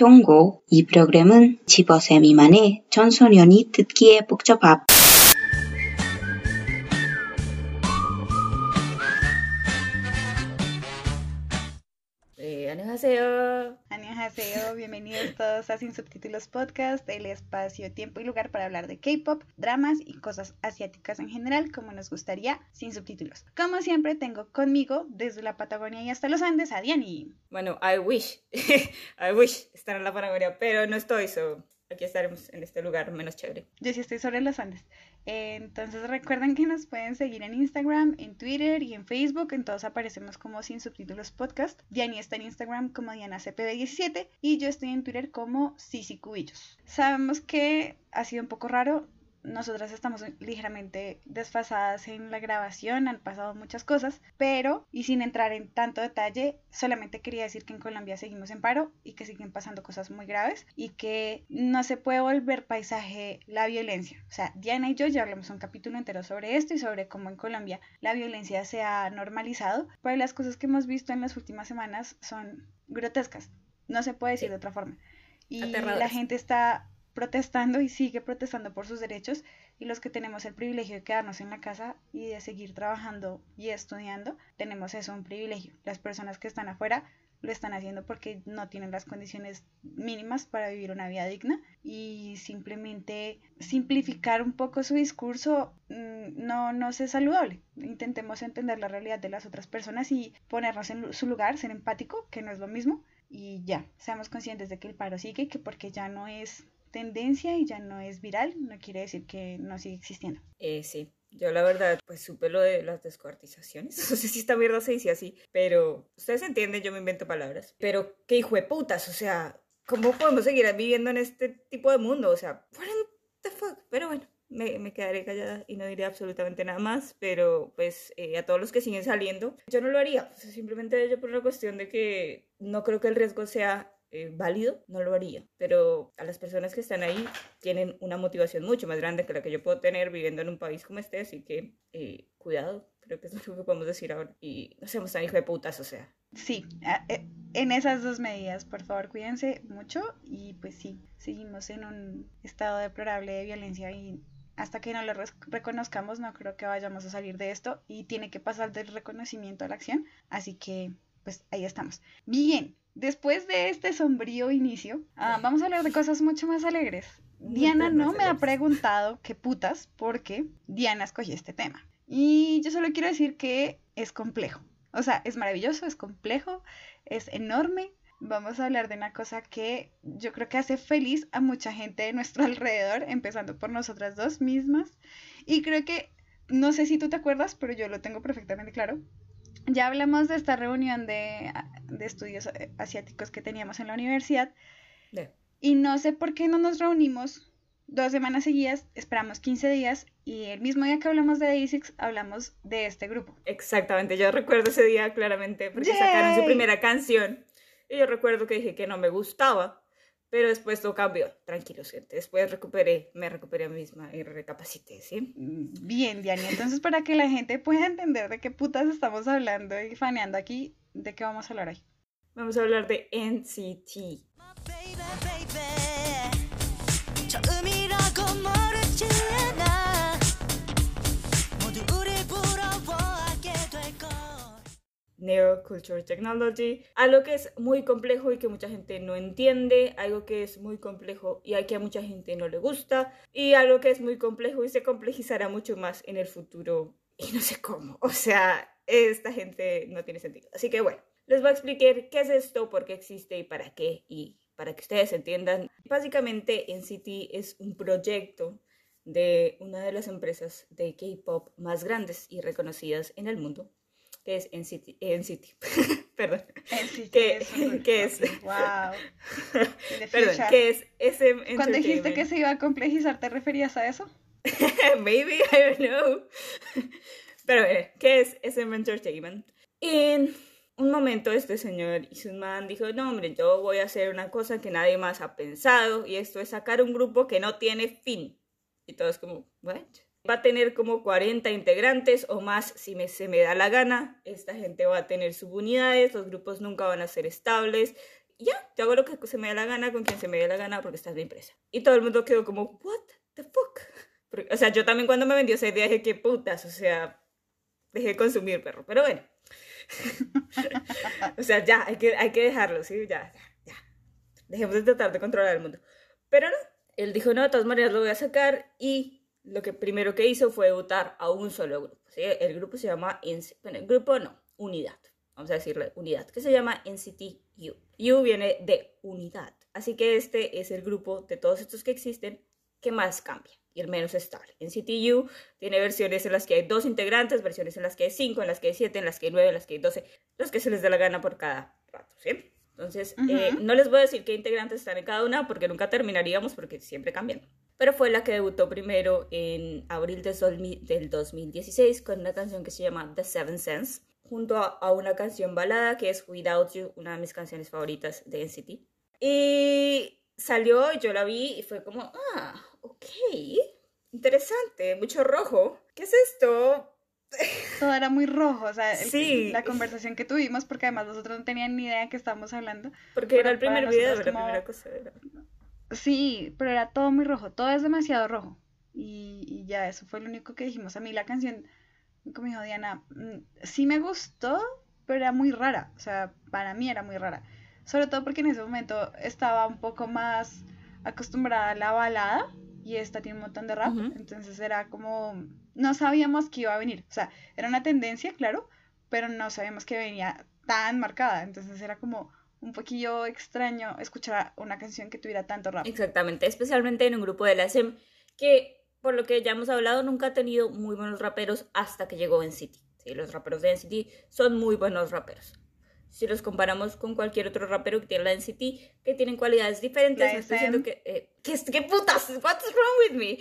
현고 이 프로그램은 15세 미만의 청소년이 듣기에 복잡합 Eh, 안녕하세요. Annyeonghaseyo, bienvenidos todos a Sin Subtítulos Podcast, el espacio, tiempo y lugar para hablar de K-pop, dramas y cosas asiáticas en general, como nos gustaría, sin subtítulos. Como siempre, tengo conmigo, desde la Patagonia y hasta los Andes, a Diani. Bueno, I wish, I wish estar en la Patagonia, pero no estoy, so aquí estaremos en este lugar menos chévere. Yo sí estoy sobre los Andes. Entonces recuerden que nos pueden seguir en Instagram, en Twitter y en Facebook. En todos aparecemos como Sin Subtítulos Podcast. Diani está en Instagram como DianaCPB17 y yo estoy en Twitter como Sisi Cubillos. Sabemos que ha sido un poco raro. Nosotras estamos ligeramente desfasadas en la grabación, han pasado muchas cosas, pero, y sin entrar en tanto detalle, solamente quería decir que en Colombia seguimos en paro y que siguen pasando cosas muy graves y que no se puede volver paisaje la violencia. O sea, Diana y yo ya hablamos un capítulo entero sobre esto y sobre cómo en Colombia la violencia se ha normalizado, pero las cosas que hemos visto en las últimas semanas son grotescas. No se puede decir Sí. de otra forma. Y la gente está protestando y sigue protestando por sus derechos y los que tenemos el privilegio de quedarnos en la casa y de seguir trabajando y estudiando, tenemos eso un privilegio. Las personas que están afuera lo están haciendo porque no tienen las condiciones mínimas para vivir una vida digna y simplemente simplificar un poco su discurso mm, no, no es saludable. Intentemos entender la realidad de las otras personas y ponernos en su lugar, ser empático, que no es lo mismo, y ya, seamos conscientes de que el paro sigue, que porque ya no es tendencia y ya no es viral, no quiere decir que no sigue existiendo. Eh, sí, yo la verdad, pues supe lo de las descuartizaciones. No sé si esta mierda se dice así, pero ustedes entienden, yo me invento palabras. Pero qué hijo de putas, o sea, ¿cómo podemos seguir viviendo en este tipo de mundo? O sea, what the fuck. Pero bueno, me, me quedaré callada y no diré absolutamente nada más. Pero pues eh, a todos los que siguen saliendo, yo no lo haría. Simplemente yo por una cuestión de que no creo que el riesgo sea eh, válido, no lo haría. Pero a las personas que están ahí tienen una motivación mucho más grande que la que yo puedo tener viviendo en un país como este, así que eh, cuidado, creo que es lo que podemos decir ahora. Y no seamos tan hijo de putas, o sea. Sí, a- e- en esas dos medidas, por favor, cuídense mucho y pues sí, seguimos en un estado deplorable de violencia y hasta que no lo reconozcamos no creo que vayamos a salir de esto y tiene que pasar del reconocimiento a la acción, así que pues ahí estamos. Bien, después de este sombrío inicio, ah, vamos a hablar de cosas mucho más alegres. Diana no me ha preguntado qué putas porque Diana escogió este tema. Y yo solo quiero decir que es complejo. O sea, es maravilloso, es complejo, es enorme. Vamos a hablar de una cosa que yo creo que hace feliz a mucha gente de nuestro alrededor, empezando por nosotras dos mismas. Y creo que, no sé si tú te acuerdas, pero yo lo tengo perfectamente claro. Ya hablamos de esta reunión de, de estudios eh, asiáticos que teníamos en la universidad. Y no sé por qué no nos reunimos dos semanas seguidas, esperamos 15 días y el mismo día que hablamos de Day6 hablamos de este grupo. Exactamente, yo recuerdo ese día claramente porque sacaron su primera canción. Y yo recuerdo que dije que no me gustaba, pero después todo cambió. Tranquilos, gente. Después recuperé, me recuperé a mí misma y recapacité, ¿sí? Mm, Bien, Diani, entonces para que la gente pueda entender de qué putas estamos hablando y faneando aquí, ¿de qué vamos a hablar hoy? Vamos a hablar de NCT. baby baby Neo Culture Technology, algo que es muy complejo y que mucha gente no entiende, algo que es muy complejo y a que a mucha gente no le gusta, y algo que es muy complejo y se complejizará mucho más en el futuro y no sé cómo. O sea, esta gente no tiene sentido. Así que bueno, les voy a explicar qué es esto, por qué existe y para qué, y para que ustedes entiendan. Básicamente, NCT es un proyecto de una de las empresas de K-pop más grandes y reconocidas en el mundo, que es NCT. NCT. Perdón. NCT ¿Qué- es un qué es? Wow. Perdón, que es SM Cuando dijiste que se iba a complejizar, ¿te referías a eso? Maybe, I don't know. Pero, eh, ¿qué es SM Entertainment? En un momento este señor Isunman dijo, no hombre, yo voy a hacer una cosa que nadie más ha pensado y esto es sacar un grupo que no tiene fin. Y todos como, ¿what? Va a tener como 40 integrantes o más si me, se me da la gana. Esta gente va a tener subunidades, los grupos nunca van a ser estables ya, yo hago lo que se me dé la gana con quien se me dé la gana porque estás bien presa. Y todo el mundo quedó como, what the fuck? Porque, o sea, yo también cuando me vendió esa idea dije, qué putas, o sea, dejé de consumir perro. Pero bueno. o sea, ya, hay que, hay que dejarlo, ¿sí? Ya, ya, ya. Dejemos de tratar de controlar el mundo. Pero no, él dijo, no, de todas maneras lo voy a sacar y lo que primero que hizo fue votar a un solo grupo. ¿sí? El grupo se llama, bueno, el grupo no, unidad, vamos a decirle unidad, que se llama NCT U. U viene de unidad, así que este es el grupo de todos estos que existen que más cambia y el menos estable. NCT U tiene versiones en las que hay dos integrantes, versiones en las que hay cinco, en las que hay siete, en las que hay nueve, en las que hay doce, los que se les dé la gana por cada rato, ¿sí? Entonces, eh, no les voy a decir qué integrantes están en cada una porque nunca terminaríamos porque siempre cambian. Pero fue la que debutó primero en abril del 2016 con una canción que se llama The Seven Sense, junto a, una canción balada que es Without You, una de mis canciones favoritas de NCT. Y salió, yo la vi y fue como, ah, ok, interesante, mucho rojo. ¿Qué es esto? Todo era muy rojo, o sea, el- Sí. la conversación que tuvimos, porque además nosotros no tenían ni idea de qué estábamos hablando. Porque era el primer video, la primera cosa. era- Sí, pero era todo muy rojo, todo es demasiado rojo. Y, y ya, eso fue lo único que dijimos. A mí la canción, como dijo Diana, mm, sí me gustó, pero era muy rara. O sea, para mí era muy rara. Sobre todo porque en ese momento estaba un poco más acostumbrada a la balada y esta tiene un montón de rap. Entonces era como, no sabíamos que iba a venir. O sea, era una tendencia, claro, pero no sabíamos que venía tan marcada. Entonces era como un poquillo extraño escuchar una canción que tuviera tanto rap. Exactamente, especialmente en un grupo de la SM que, por lo que ya hemos hablado, nunca ha tenido muy buenos raperos hasta que llegó NCT. Sí, los raperos de NCT son muy buenos raperos. Si los comparamos con cualquier otro rapero que tiene la NCT, que tienen cualidades diferentes, no estoy diciendo que... eh, ¿qué, es- ¿Qué putas? What's wrong with me?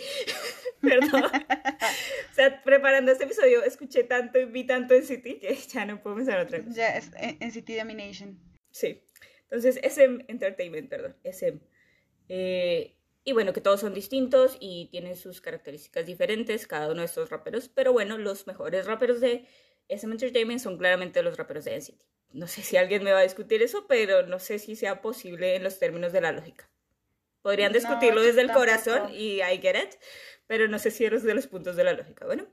Perdón. o sea, preparando este episodio, escuché tanto y vi tanto NCT que ya no puedo pensar en otra cosa. Ya es en NCT Domination. Sí. Entonces, SM Entertainment, perdón, SM. Eh, y bueno, que todos son distintos y tienen sus características diferentes, cada uno de estos raperos. Pero bueno, los mejores raperos de SM Entertainment son claramente los raperos de NCT. No sé si alguien me va a discutir eso, pero no sé si sea posible en los términos de la lógica. Podrían No, discutirlo yo desde el corazón y I get it, pero no sé si es de los puntos de la lógica. Bueno,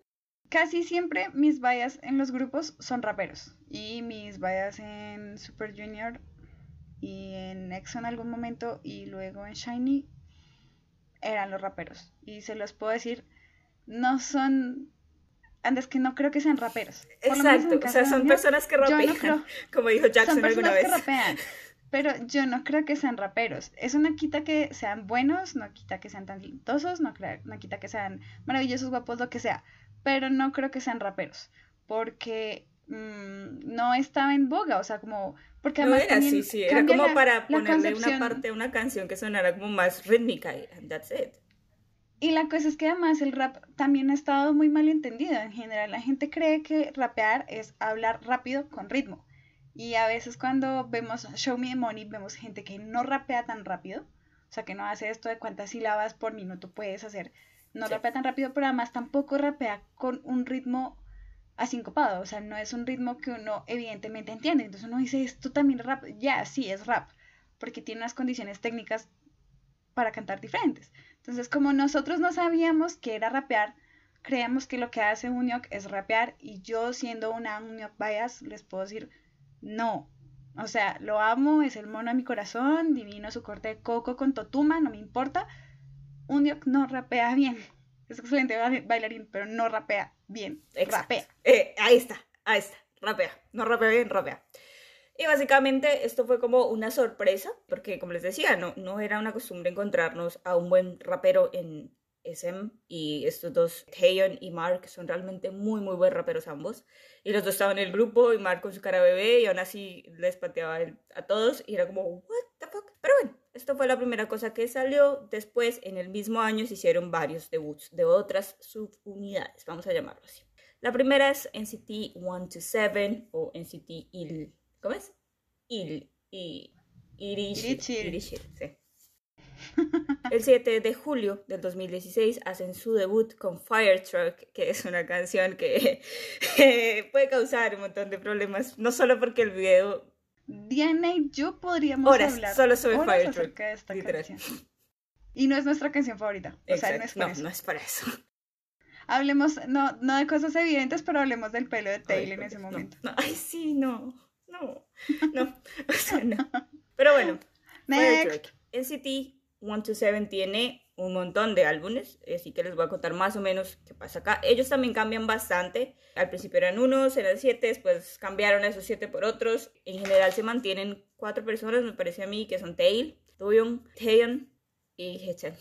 Casi siempre mis bias en los grupos son raperos. Y mis bias en Super Junior y en EXO en algún momento y luego en Shiny eran los raperos. Y se los puedo decir, no son... Antes que no creo que sean raperos. Por exacto. O sea, son personas que no rapean, creo- como dijo Jackson son alguna vez. que rapean, pero yo no creo que sean raperos. Eso no quita que sean buenos, no quita que sean talentosos, no, no quita que sean maravillosos, guapos, lo que sea, pero no creo que sean raperos, porque mm, no estaba en boga, o sea, como... Porque No además era también así, sí, era como la- para ponerle una parte a una canción que sonara como más rítmica y that's it. Y la cosa es que además el rap también ha estado muy mal entendido. En general, la gente cree que rapear es hablar rápido con ritmo. Y a veces cuando vemos Show Me the Money, vemos gente que no rapea tan rápido. O sea, que no hace esto de cuántas sílabas por minuto puedes hacer. No Sí. rapea tan rápido, pero además tampoco rapea con un ritmo asincopado. O sea, no es un ritmo que uno evidentemente entiende. Entonces uno dice, esto también rap. Ya, sí, es rap. Porque tiene unas condiciones técnicas para cantar diferentes. Entonces, como nosotros no sabíamos que era rapear, creemos que lo que hace Unyok es rapear y yo siendo una Unyok bias les puedo decir no. O sea, lo amo, es el mono de mi corazón, divino su corte de coco con totuma, no me importa. Unyok no rapea bien. Es excelente ba- bailarín, pero no rapea bien. Exacto. Rapea. Eh, ahí está, ahí está, rapea. No rapea bien, rapea. Y básicamente esto fue como una sorpresa, porque como les decía, no, no era una costumbre encontrarnos a un buen rapero en SM y estos dos, Taeyeon y Mark, son realmente muy, muy buenos raperos ambos. Y los dos estaban en el grupo y Mark con su cara bebé y aún así les pateaba a todos y era como, what the fuck. Pero bueno, esto fue la primera cosa que salió. Después, en el mismo año, se hicieron varios debuts de otras subunidades, vamos a llamarlo así. La primera es NCT 127 o NCT IL. ¿Cómo es? IL. I, Irishir. Irishir. Sí. El 7 de julio del 2016 hacen su debut con Fire Truck, que es una canción que puede causar un montón de problemas, no solo porque el video Diana y yo podríamos Horas, hablar solo sobre horas Fire acerca Truck, de esta literal. canción. Y no es nuestra canción favorita. O sea, no es Exacto. por No, eso. no es para eso. Hablemos, no, no de cosas evidentes, pero hablemos del pelo de Ay, Taylor en por ese Dios, no, momento. no. Ay, sí, no. No. No. O sea, no. Pero bueno, Next. NCT 127 tiene un montón de álbumes, así que les voy a contar más o menos qué pasa acá. Ellos también cambian bastante. Al principio eran unos, eran siete, después cambiaron esos siete por otros. En general se mantienen cuatro personas, me parece a mí, que son Tail, Doyoung, Taeyeon y Hechan.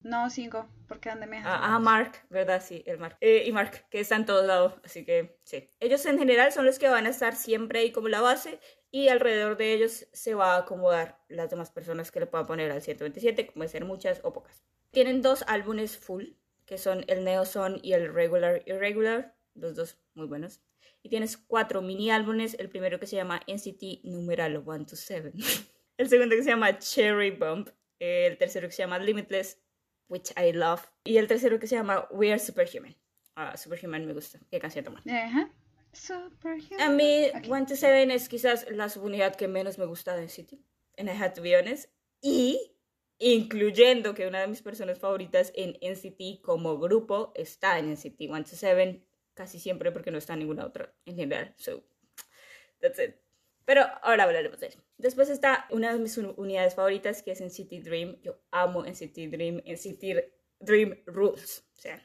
No, cinco, porque ¿dónde me? Ah, ah, Mark, ¿verdad? Sí, el Mark. Eh, y Mark, que está en todos lados, así que sí. Ellos en general son los que van a estar siempre ahí como la base y alrededor de ellos se va a acomodar las demás personas que le puedan poner al 127, como pueden ser muchas o pocas. Tienen dos álbumes full, que son el Neo Son y el Regular Irregular, los dos muy buenos. Y tienes cuatro mini álbumes, el primero que se llama NCT numeral 127, el segundo que se llama Cherry Bump, el tercero que se llama Limitless, which I love, y el tercero que se llama We Are Superhuman. Ah, Superhuman me gusta, qué canción buena. Ajá. A mí, Ok. 127 es quizás la subunidad que menos me gusta de NCT, and I had to be honest, y incluyendo que una de mis personas favoritas en NCT como grupo está en NCT 127 casi siempre porque no está en ninguna otra en general, so that's it. Pero ahora hablaremos de él. Después está una de mis uni- unidades favoritas que es NCT Dream. Yo amo NCT Dream, NCT Dream Rules. O sea,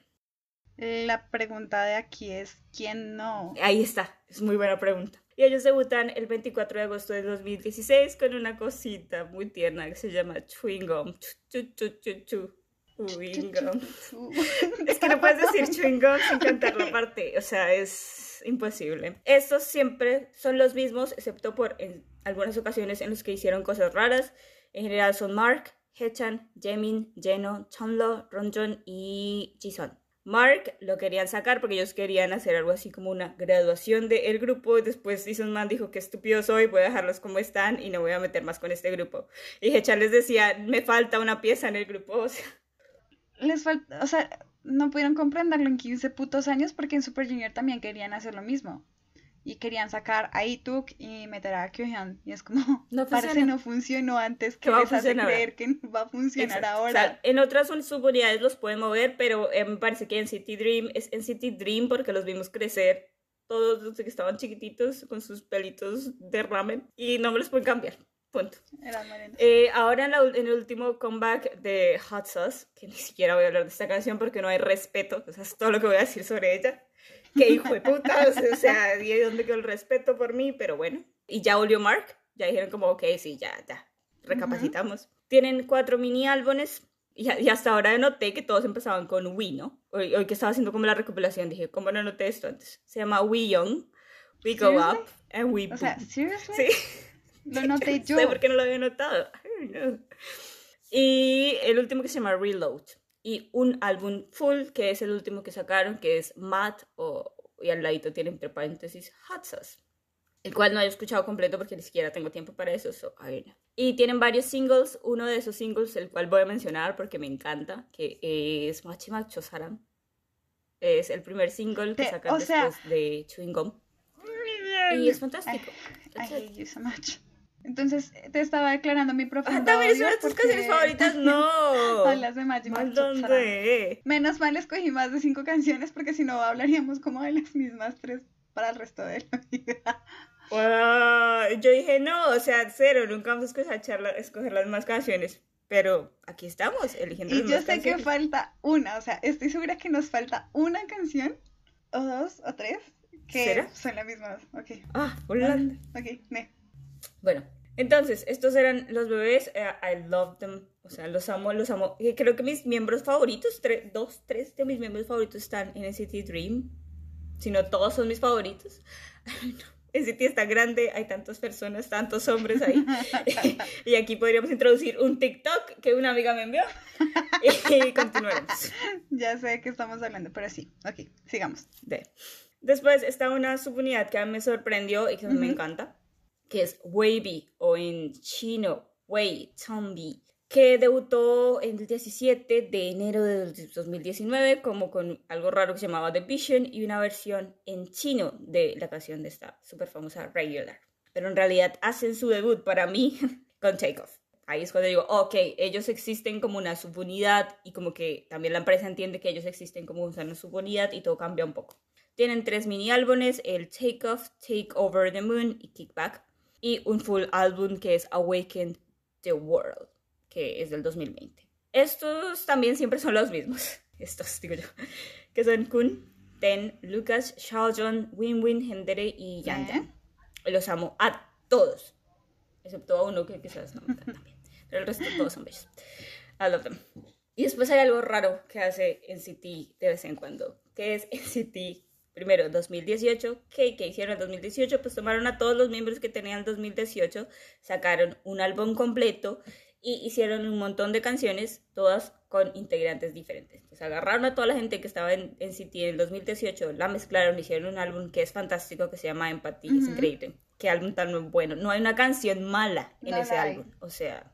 La pregunta de aquí es, ¿quién no? Ahí está, es muy buena pregunta. Y ellos debutan el 24 de agosto de 2016 con una cosita muy tierna que se llama Chewing Gum. Chu, chu, chu. Chewing Gum. Es que no puedes decir chewing gum sin cantar la parte, o sea, es imposible. Estos siempre son los mismos, excepto por en algunas ocasiones en los que hicieron cosas raras. En general son Mark, Hechan, Jaemin, Jeno, Chonlo, Ronjon y Jisun. Mark lo querían sacar porque ellos querían hacer algo así como una graduación del grupo. Y después Jason Man dijo que estúpido soy, voy a dejarlos como están y no voy a meter más con este grupo. Y Hechan les decía, me falta una pieza en el grupo. O sea, Les falta, o sea, no pudieron comprenderlo en 15 putos años porque en Super Junior también querían hacer lo mismo. Y querían sacar a Ituk y meter a Kyohyun. Y es como, No parece no funcionó antes, Que les hace creer que va a funcionar Exacto. ahora. O sea, en otras un- subunidades los pueden mover, pero eh, me parece que en City Dream es en City Dream porque los vimos crecer todos desde que estaban chiquititos con sus pelitos de ramen y no me los pueden cambiar. Punto. Eh, ahora en, la en el último comeback de Hot Sauce, que ni siquiera voy a hablar de esta canción porque no hay respeto, o sea, es todo lo que voy a decir sobre ella. Que hijo de puta, o sea, ¿y dónde quedó el respeto por mí? Pero bueno. Y ya volvió Mark, ya dijeron como, ok, sí, ya, ya, recapacitamos. Tienen cuatro mini álbumes y, y hasta ahora noté que todos empezaban con We, ¿no? Hoy, hoy que estaba haciendo como la recopilación dije, ¿cómo no noté esto antes? Se llama We Young, We Go Seriously? Up, and We O sea, Boom. ¿seriously? Sí. Lo noté No yo. sé por qué no lo había notado. I don't know. Y el último que se llama Reload. Y un álbum full, que es el último que sacaron, que es Matt, o, y al ladito tiene entre paréntesis Hot Sauce. El cual no he escuchado completo porque ni siquiera tengo tiempo para eso. So, don't know. Y tienen varios singles. Uno de esos singles, el cual voy a mencionar porque me encanta, que es Machimak Chosaram. Es el primer single que Te- sacan o sea- después de Chewing Gum. Y es fantástico. I hate you so much. Entonces, te estaba declarando mi Ah, profundo también es una de tus canciones favoritas. No. Hablas de Magic ¿Mal Mike Chop Sarah. dónde? Menos mal escogí más de cinco canciones porque si no hablaríamos como de las mismas tres para el resto de la vida. Wow, Yo dije, no, o sea, cero, nunca vamos a escoger, escoger las más canciones. Pero aquí estamos, eligiendo Y las yo más sé que falta una, o sea, estoy segura que nos falta una canción, o dos, o tres, que ¿Será? son las mismas. Ok, Ah, Holanda. ok, ne. Bueno, entonces, estos eran los bebés. eh, I love them. O sea, los amo, los amo. Y creo que mis miembros favoritos, tre- dos, tres de mis miembros favoritos están en NCT Dream. Si no, todos son mis favoritos. NCT está grande, hay tantas personas, tantos hombres ahí. y aquí podríamos introducir un TikTok que una amiga me envió. Y continuaremos. Ya sé qué estamos hablando, pero sí, ok, sigamos. de. Después está una subunidad que a mí me sorprendió y que me Ujú. encanta, que es Weibi o en chino Wei Changbi, que debutó en el 17 de enero de 2019 como con algo raro que se llamaba The Vision y una versión en chino de la canción de esta súper famosa Regular. pero en realidad hacen su debut para mí con Takeoff. Ahí es cuando digo, ok, ellos existen como una subunidad y como que también la empresa entiende que ellos existen como una subunidad y todo cambia un poco. Tienen tres mini álbumes, el Takeoff, Take Over the Moon y Kickback, y un full álbum que es Awaken the World, que es del 2020. Estos también siempre son los mismos, estos digo yo, que son Kun, Ten, Lucas, Xiaojun, Winwin, Hendere y Yan Yan. Los amo a todos, excepto a uno que quizás no me encanta también, pero el resto todos son bellos. I love them. Y después hay algo raro que hace NCT de vez en cuando, que es NCT primero 2018, que, que hicieron en 2018, pues tomaron a todos los miembros que tenían en 2018, sacaron un álbum completo y hicieron un montón de canciones, todas con integrantes diferentes. Entonces agarraron a toda la gente que estaba en, en City en el 2018, la mezclaron, hicieron un álbum que es fantástico, que se llama Empathy, es Ujú. increíble. Qué álbum tan bueno. No hay una canción mala en No ese álbum. O sea,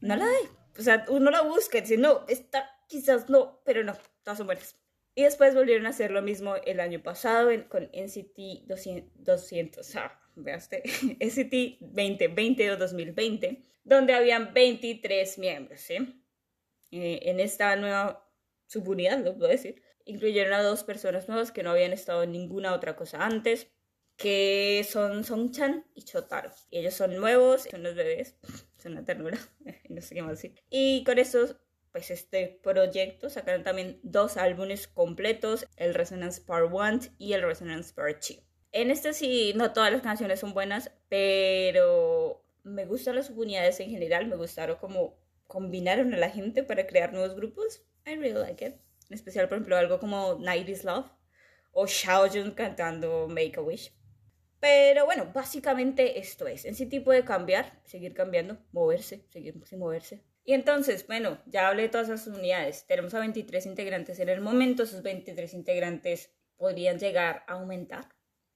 no la hay. O sea, uno la busca y dice, no, esta quizás no, pero no, todas son buenas. Y después volvieron a hacer lo mismo el año pasado en- con NCT 200, 200 ah, vea usted, NCT 2020 o 2020, donde habían 23 miembros, ¿sí? Eh, en esta nueva subunidad, lo puedo decir, incluyeron a dos personas nuevas que no habían estado en ninguna otra cosa antes, que son Songchan y Chotaro. Ellos son nuevos, son los bebés, son una ternura, no sé qué más decir. Y con estos, pues este proyecto sacaron también dos álbumes completos, el Resonance Part 1 y el Resonance Part 2. En este sí, no todas las canciones son buenas, pero me gustan las subunidades en general, me gustaron como combinaron a la gente para crear nuevos grupos. I really like it. En especial, por ejemplo, algo como Night is Love o Xiaojun cantando Make a Wish. Pero bueno, básicamente esto es. En sí puede cambiar, seguir cambiando, moverse, seguir sin moverse. Y entonces, bueno, ya hablé de todas esas unidades. Tenemos a 23 integrantes en el momento. Esos 23 integrantes podrían llegar a aumentar.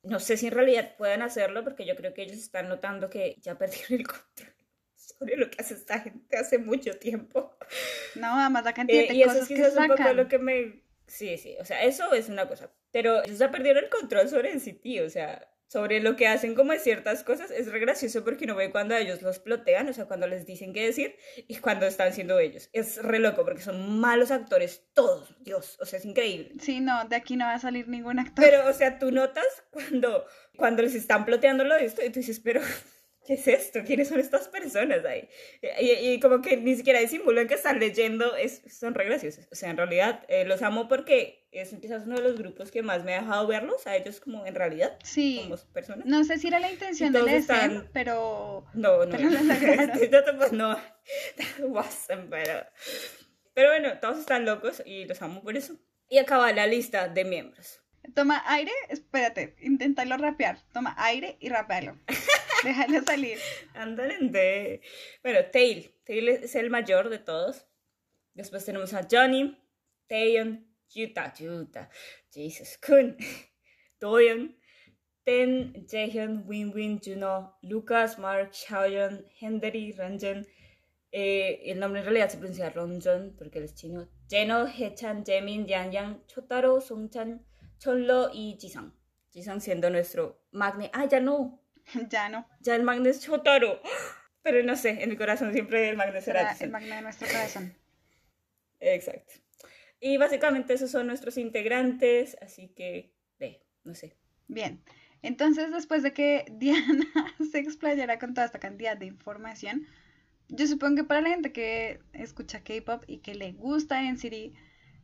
No sé si en realidad puedan hacerlo porque yo creo que ellos están notando que ya perdieron el control sobre lo que hace esta gente hace mucho tiempo. No, además la cantidad Eh, de y eso cosas es que quizás un poco sacan. lo que me... Sí, sí, o sea, eso es una cosa. Pero ellos ya perdieron el control sobre NCT, o sea, sobre lo que hacen como de ciertas cosas. Es re gracioso porque uno ve cuando ellos los plotean, o sea, cuando les dicen qué decir y cuando están siendo ellos. Es re loco porque son malos actores todos, Dios, o sea, es increíble. Sí, no, de aquí no va a salir ningún actor. Pero, o sea, tú notas cuando, cuando les están ploteando lo de esto y tú dices, pero, ¿qué es esto? ¿Quiénes son estas personas ahí? Y, y como que ni siquiera disimulan que están leyendo, es, son re graciosos. O sea, en realidad eh, los amo porque es quizás uno de los grupos que más me ha dejado verlos, a ellos como en realidad, sí, como personas. no sé si era la intención SM, están- pero No, no. Pero no, pero... Pero bueno, todos están locos y los amo por eso. Y acaba la lista de miembros. Toma aire, espérate, inténtalo rapear. Toma aire y rapealo. Déjalo salir. Ándale. Bueno, Tail. Tail es el mayor de todos. Después tenemos a Johnny, Taeyeon, Yuta, Yuta, Jesus, Kun, Doyeon, Ten, Jaehyun, Winwin, Juno, Lucas, Mark, Xiaoyeon, Hendery, Ranjan. Eh, el nombre en realidad se pronuncia Ronjon porque él es chino. Jeno, Hechan, Jaemin, Yangyang, Chotaro, Songchan, Chonlo y Jisang. Jisang siendo nuestro magne. Ah, ya no. Ya no. Ya el magno es Chotaro. Pero no sé, en mi corazón siempre el magno será Será Jisung. el magno de nuestro corazón. Exacto. Y básicamente esos son nuestros integrantes, así que, ve, no sé. Bien. Entonces, después de que Diana se explayara con toda esta cantidad de información, yo supongo que para la gente que escucha K-pop y que le gusta NCT,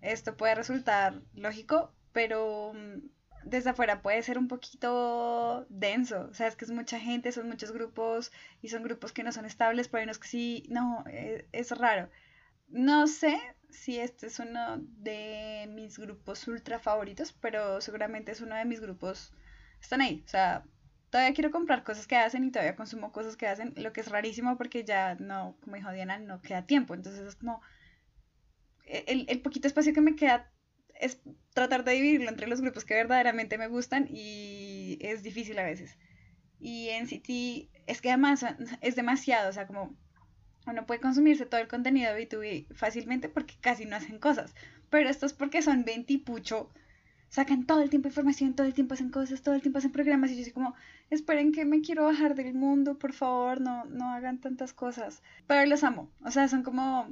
esto puede resultar lógico, pero mm, desde afuera puede ser un poquito denso. O sea, es que es mucha gente, son muchos grupos y son grupos que no son estables, pero hay unos que sí, no, eh, es raro. No sé si este es uno de mis grupos ultra favoritos, pero seguramente es uno de mis grupos. Están ahí. O sea, todavía quiero comprar cosas que hacen y todavía consumo cosas que hacen, lo que es rarísimo porque ya no, como dijo Diana, no queda tiempo. Entonces es como el, el poquito espacio que me queda es tratar de dividirlo entre los grupos que verdaderamente me gustan y es difícil a veces. Y en City es que además es demasiado, o sea, como uno puede consumirse todo el contenido de B2B fácilmente porque casi no hacen cosas. Pero esto es porque son 20 y pucho sacan todo el tiempo información, todo el tiempo hacen cosas, todo el tiempo hacen programas y yo así como, esperen que me quiero bajar del mundo, por favor, no, no hagan tantas cosas. Pero los amo, o sea, son como,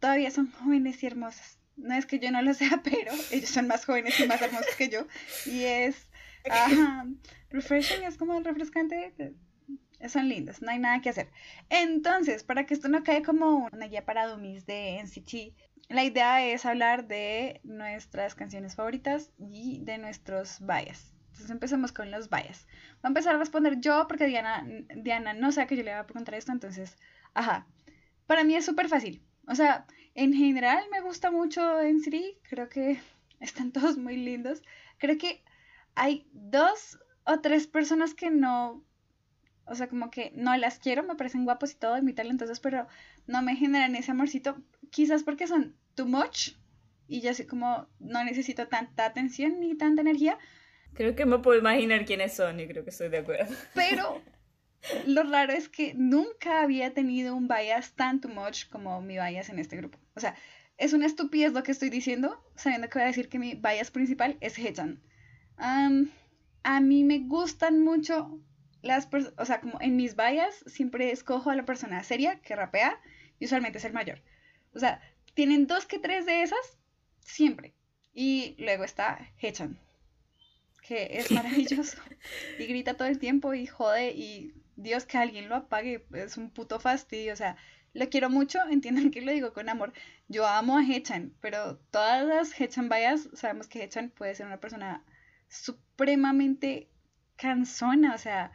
todavía son jóvenes y hermosas. No es que yo no lo sea, pero ellos son más jóvenes y más hermosos que yo. Y es, ajá, refreshing, es como refrescante. eh, Son lindos, no hay nada que hacer. Entonces, para que esto no quede como una guía para dummies de NCT, la idea es hablar de nuestras canciones favoritas y de nuestros bias. Entonces empecemos con los bias. Voy a empezar a responder yo porque Diana, Diana no sabe que yo le voy a preguntar esto, entonces, ajá. Para mí es súper fácil. O sea, en general me gusta mucho NCT, creo que están todos muy lindos. Creo que hay dos o tres personas que no, o sea, como que no las quiero, me parecen guapos y todo, y muy talentosos, pero no me generan ese amorcito, quizás porque son too much y yo así como no necesito tanta atención ni tanta energía, Creo que me puedo imaginar quiénes son y creo que estoy de acuerdo. pero lo raro es que nunca había tenido un bias tan too much como mi bias en este grupo. O sea, es una estupidez lo que estoy diciendo, sabiendo que voy a decir que mi bias principal es. Am, a mí me gustan mucho las personas, o sea, como en mis bias siempre escojo a la persona seria que rapea y usualmente es el mayor. O sea, tienen dos que tres de esas siempre. Y luego está Hechan, que es maravilloso y grita todo el tiempo y jode y Dios que alguien lo apague, es un puto fastidio, o sea, lo quiero mucho, entiendan que lo digo con amor. Yo amo a Hechan, pero todas las Hechan bias sabemos que Hechan puede ser una persona supremamente cansona, o sea,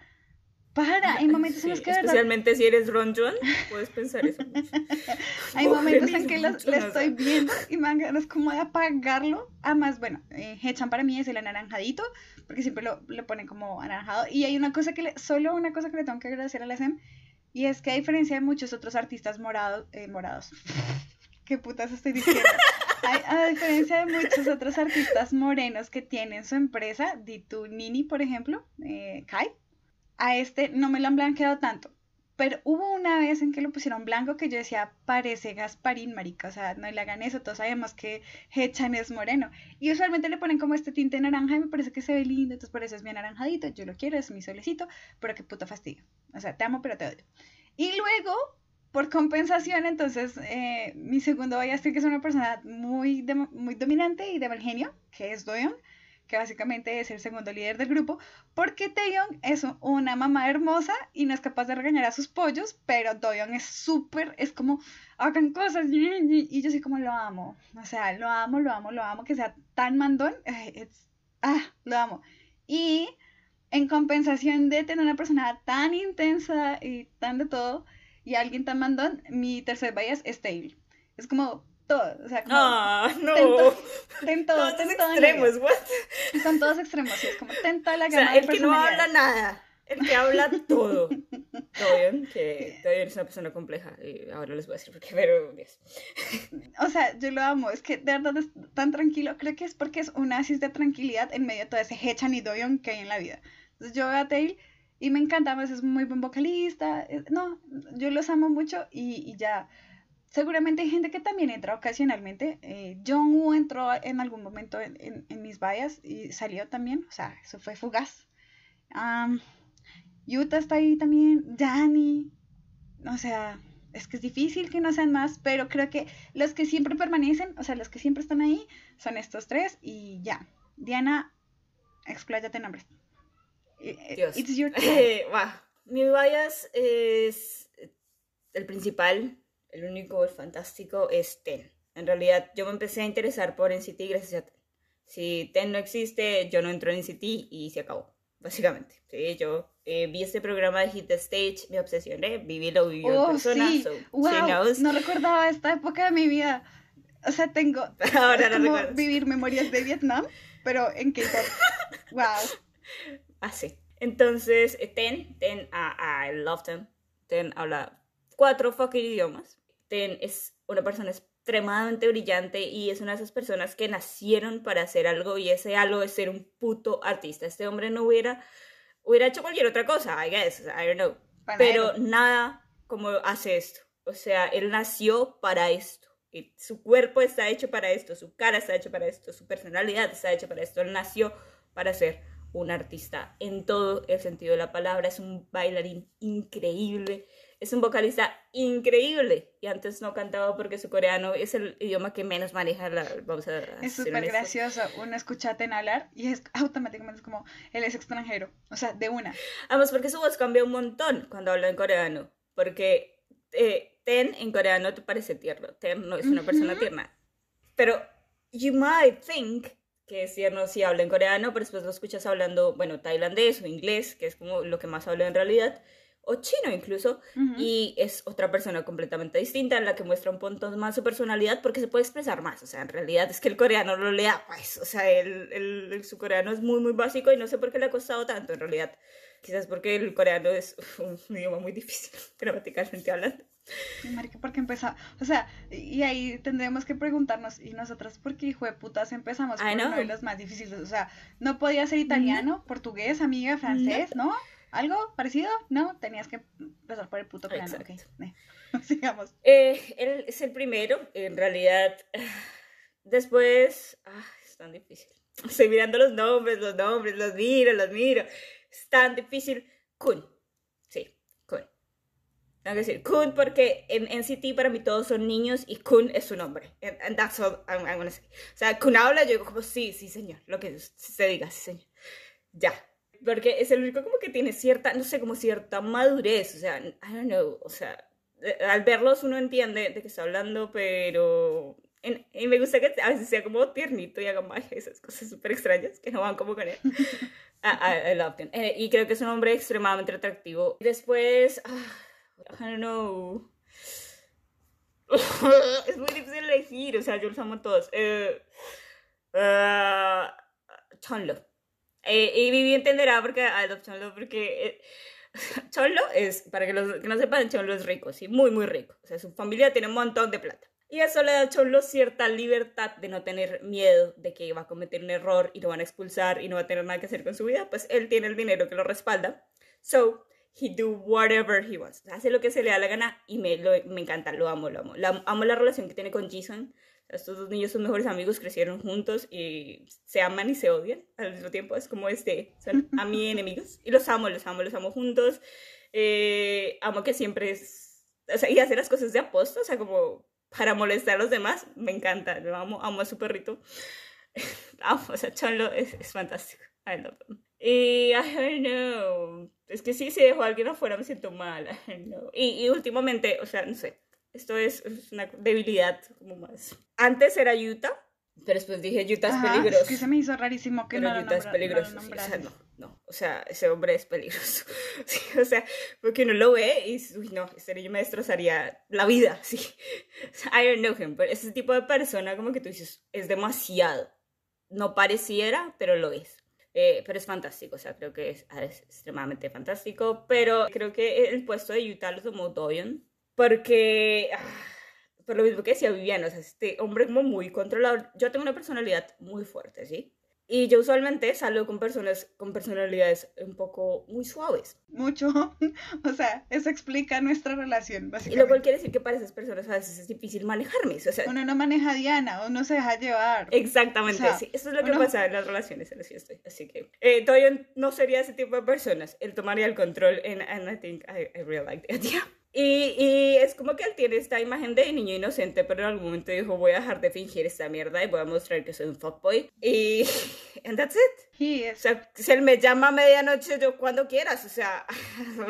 para, hay momentos en los Sí, que de verdad especialmente si eres Ron John, puedes pensar eso mucho. Hay momentos en que lo estoy viendo y me dan ganas como de apagarlo. Además, bueno, eh, Hechan para mí es el anaranjadito, porque siempre lo, lo ponen como anaranjado. Y hay una cosa que le, solo una cosa que le tengo que agradecer a la SEM, y es que a diferencia de muchos otros artistas morados, eh, morados, ¿qué putas estoy diciendo? Hay- a diferencia de muchos otros artistas morenos que tienen su empresa, Ditu Nini, por ejemplo, eh, Kai, a este no me lo han blanqueado tanto. Pero hubo una vez en que lo pusieron blanco que yo decía, parece Gasparín, marica. O sea, no le hagan eso. Todos sabemos que Hechan es moreno. Y usualmente le ponen como este tinte naranja y me parece que se ve lindo. Entonces por eso es bien anaranjadito. Yo lo quiero, es mi solecito. Pero qué puto fastidio. O sea, te amo, pero te odio. Y luego, por compensación, entonces, eh, mi segundo bias que es una persona muy, muy dominante y de mal genio, que es Doyon que básicamente es el segundo líder del grupo, porque Taeyong es una mamá hermosa y no es capaz de regañar a sus pollos, pero Doyon es súper, es como, hagan cosas, y yo sí como lo amo, o sea, lo amo, lo amo, lo amo, que sea tan mandón, it's- ah, lo amo. Y en compensación de tener una persona tan intensa y tan de todo, y alguien tan mandón, mi tercer bias es Tail. Es como todo, o sea, como... Ah, no. ten to- ten todo, Todos ten todo extremos, what? Son todos extremos, sí, es como ten toda la O gama sea, de el que no habla nada, el que habla todo. Todo bien, que todavía es una persona compleja. Y ahora les voy a decir por qué, pero Dios. O sea, yo lo amo, es que de verdad es tan tranquilo, creo que es porque es un oasis de tranquilidad en medio de todo ese Hechan y Doyon que hay en la vida. Entonces yo veo a Tail y me encanta, además es muy buen vocalista, no, yo los amo mucho y, y ya. Seguramente hay gente que también entra ocasionalmente. Eh, Jong-woo entró en algún momento en, en- en mis bias y salió también, o sea, eso fue fugaz. Am, Yuta está ahí también, Dani, o sea, es que es difícil que no sean más, pero creo que los que siempre permanecen, o sea, los que siempre están ahí, son estos tres y ya. Diana, expláyate nombres. Eh, Dios. It's your. Eh, wow. Mi bias es el principal, el único, el fantástico, es Ten. En realidad, yo me empecé a interesar por NCT gracias a Ten. Si Ten no existe, yo no entro en NCT y se acabó, básicamente. Sí, yo eh, vi este programa de Hit the Stage, me obsesioné, viví lo en Oh, persona, sí. so wow, no recordaba esta época de mi vida. O sea, tengo Ahora es lo como recuerdas. vivir memorias de Vietnam, pero en K-pop. wow. Así. Entonces, eh, Ten, Ten, ah, I love Ten. Ten habla cuatro fucking idiomas. Ten es una persona extremadamente brillante y es una de esas personas que nacieron para hacer algo y ese algo es ser un puto artista. Este hombre no hubiera, hubiera hecho cualquier otra cosa, I guess, I don't know. Panadero. Pero nada como hace esto. O sea, él nació para esto. Y su cuerpo está hecho para esto, su cara está hecha para esto, su personalidad está hecha para esto. Él nació para ser un artista en todo el sentido de la palabra. Es un bailarín increíble, es un vocalista increíble. Y antes no cantaba porque su coreano es el idioma que menos maneja la... Vamos a Es súper gracioso. Uno escucha a Ten hablar y es automáticamente es como, él es extranjero. O sea, de una. Además, porque su voz cambia un montón cuando habla en coreano. Porque eh, Ten en coreano te parece tierno. Ten no es una persona Ujú. tierna. Pero you might think que es tierno si habla en coreano, pero después lo escuchas hablando, bueno, tailandés o inglés, que es como lo que más habla en realidad, o chino incluso, Ujú. y es otra persona completamente distinta en la que muestra un montón más su personalidad porque se puede expresar más. O sea, en realidad es que el coreano lo lea, pues, o sea, el, el- el- su coreano es muy, muy básico y no sé por qué le ha costado tanto en realidad. Quizás porque el coreano es un idioma muy difícil, gramaticalmente hablando. Marica, ¿por qué empezamos? O sea, y ahí tendremos que preguntarnos, ¿y nosotras por qué hijo de putas empezamos por uno de los más difíciles? O sea, ¿no podía ser italiano, portugués, amiga, francés, no? ¿Algo parecido? No, tenías que empezar por el puto plano. Ok, Exacto. eh, sigamos. Eh, él es el primero, en realidad. Después, ah, es tan difícil. Estoy mirando los nombres, los nombres, los miro, los miro. Es tan difícil. Kun. Tengo que decir Kun porque en NCT para mí todos son niños y Kun es su nombre. And, and that's all I'm, I'm gonna say. O sea, Kun habla, yo digo como, sí, sí, señor. Lo que se diga, sí, señor. Ya. Porque es el único como que tiene cierta, no sé, como cierta madurez. O sea, I don't know. O sea, eh, al verlos uno entiende de qué está hablando, pero... en- y me gusta que a veces sea como tiernito y haga magia, esas cosas súper extrañas que no van como con él. I, I- I love him. Eh, y creo que es un hombre extremadamente atractivo. Después, ah, I don't know. es muy difícil elegir, o sea, yo los amo a todos. Eh, ah, Chonlo. Eh, y Vivi entenderá porque love Chonlo porque eh, Chonlo es, para que, los, que no sepan, Chonlo es rico, sí, muy, muy rico. O sea, su familia tiene un montón de plata. Y eso le da a Chonlo cierta libertad de no tener miedo de que va a cometer un error y lo van a expulsar y no va a tener nada que hacer con su vida. Pues él tiene el dinero que lo respalda. So, he do whatever he wants. Hace lo que se le da la gana y me, lo- me encanta, lo amo, lo amo. La- amo la relación que tiene con Jason. Estos dos niños son mejores amigos, crecieron juntos y se aman y se odian al mismo tiempo. Es como este, son a mí enemigos. Y los amo, los amo, los amo juntos. Eh, amo que siempre es, o sea, y hace las cosas de aposta, o sea, como para molestar a los demás. Me encanta, lo amo, amo a su perrito. amo, o sea, Chonlo es, es fantástico. I love him. Y, I don't know, es que sí, si dejo a alguien afuera me siento mal, I don't know. Y, y últimamente, o sea, no sé, esto es, es una debilidad como más. Antes era Utah, pero después dije Utah es Ajá, peligroso. que se me hizo rarísimo que Pero no lo, Utah es nombra- peligroso. no lo sí, o sea, no, no. O sea, ese hombre es peligroso. Sí, o sea, porque uno lo ve y uy, no, niño me destrozaría la vida. Sí. I don't know him, pero ese tipo de persona, como que tú dices, es demasiado. No pareciera, pero lo es. Eh, pero es fantástico, o sea, creo que es, es extremadamente fantástico. Pero creo que el puesto de Utah lo tomó Doyon, porque. ah, por lo mismo que decía Viviana, o sea, este hombre como muy controlador. Yo tengo una personalidad muy fuerte, ¿sí? Y yo usualmente salgo con personas con personalidades un poco muy suaves. Mucho. O sea, eso explica nuestra relación, Y lo básicamente. cual quiere decir que para esas personas a veces es difícil manejarme. O sea, Uno no maneja a Diana, uno se deja llevar. Exactamente, O sea, sí. Eso es lo que uno- pasa en las relaciones en las. Así que eh, Doyon no sería ese tipo de personas. Él tomaría el control en and I think I, I really like the idea. Y, y es como que él tiene esta imagen de niño inocente, pero en algún momento dijo, voy a dejar de fingir esta mierda y voy a mostrar que soy un fuckboy. Y... And that's it. He O sea, si él me llama a medianoche, yo cuando quieras. O sea...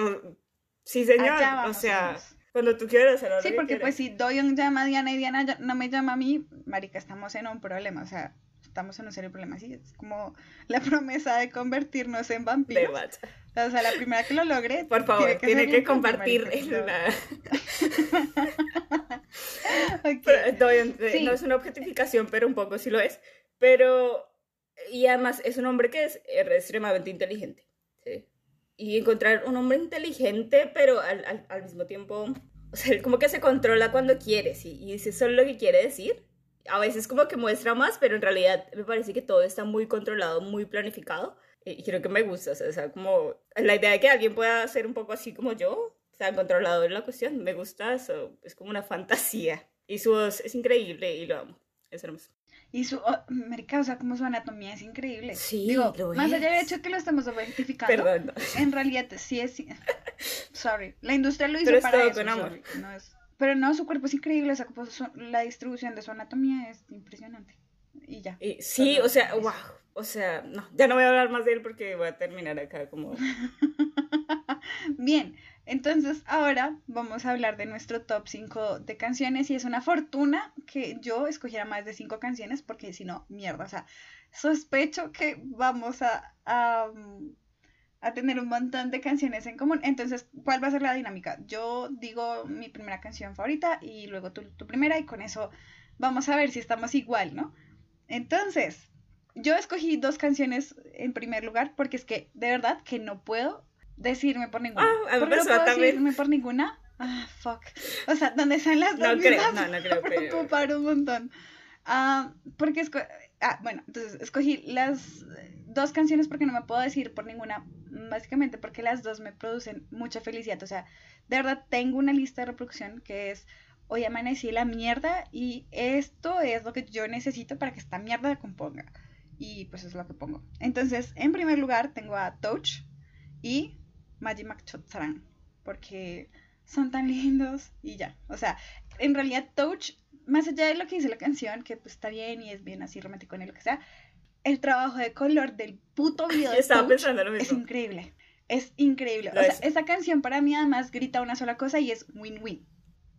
sí, señor. O sea, vamos. cuando tú quieras. a la hora Sí, que porque pues si Doyon llama a Diana y Diana no me llama a mí, marica, estamos en un problema, o sea, estamos en un serio problema, sí, es como la promesa de convertirnos en De vampiros. what? O sea, la primera que lo logre, Por favor, tiene que un cambio, compartir la... Ok. Pero, Doyon, eh, Sí. No es una objetificación, pero un poco sí lo es. Pero, y además es un hombre que es eh, extremadamente inteligente. ¿sí? Y encontrar un hombre inteligente, pero al, al, al mismo tiempo, o sea, como que se controla cuando quiere, ¿sí? Y dice solo lo que quiere decir. A veces como que muestra más, pero en realidad me parece que todo está muy controlado, muy planificado. Y creo que me gusta, o sea, o sea, como la idea de que alguien pueda ser un poco así como yo, o sea, controlador en la cuestión, me gusta eso, es como una fantasía. Y su voz es increíble y lo amo. Es hermoso. Y su, oh, o sea, como su anatomía es increíble. Sí, Digo, lo más allá del es. hecho que lo estamos objetificando, Perdón. no. en realidad sí es, sorry, la industria lo hizo Pero es para eso, con amor. sorry, no es- pero no, su cuerpo es increíble, o sea, como su- la distribución de su anatomía es impresionante. Y ya. Y sí, Solo o sea, wow. O sea, no, ya no voy a hablar más de él porque voy a terminar acá como... Bien, entonces ahora vamos a hablar de nuestro top 5 de canciones y es una fortuna que yo escogiera más de 5 canciones porque si no, mierda, o sea, sospecho que vamos a, a, tener un montón de canciones en común. Entonces, ¿cuál va a ser la dinámica? Yo digo mi primera canción favorita y luego tu, tu primera y con eso vamos a ver si estamos igual, ¿no? Entonces, yo escogí dos canciones en primer lugar porque es que de verdad que no puedo decirme por ninguna. Ah, a mí ¿Por me qué no puedo también. decirme por ninguna? Ah, fuck. O sea, ¿dónde están las No dos creo, no, no creo, Me preocuparon un montón. Ah, porque esco- ah, bueno, entonces escogí las dos canciones porque no me puedo decir por ninguna, básicamente porque las dos me producen mucha felicidad. O sea, de verdad tengo una lista de reproducción que es hoy amanecí la mierda y esto es lo que yo necesito para que esta mierda componga. Y pues es lo que pongo. Entonces, en primer lugar tengo a Touch y Magic Machotsaran porque son tan lindos y ya. O sea, en realidad Touch, más allá de lo que dice la canción, que pues está bien y es bien así romántico y lo que sea, el trabajo de color del puto video de Estaba Touch pensando lo es increíble. Es increíble. Lo o sea, es. esta canción para mí además grita una sola cosa y es win-win.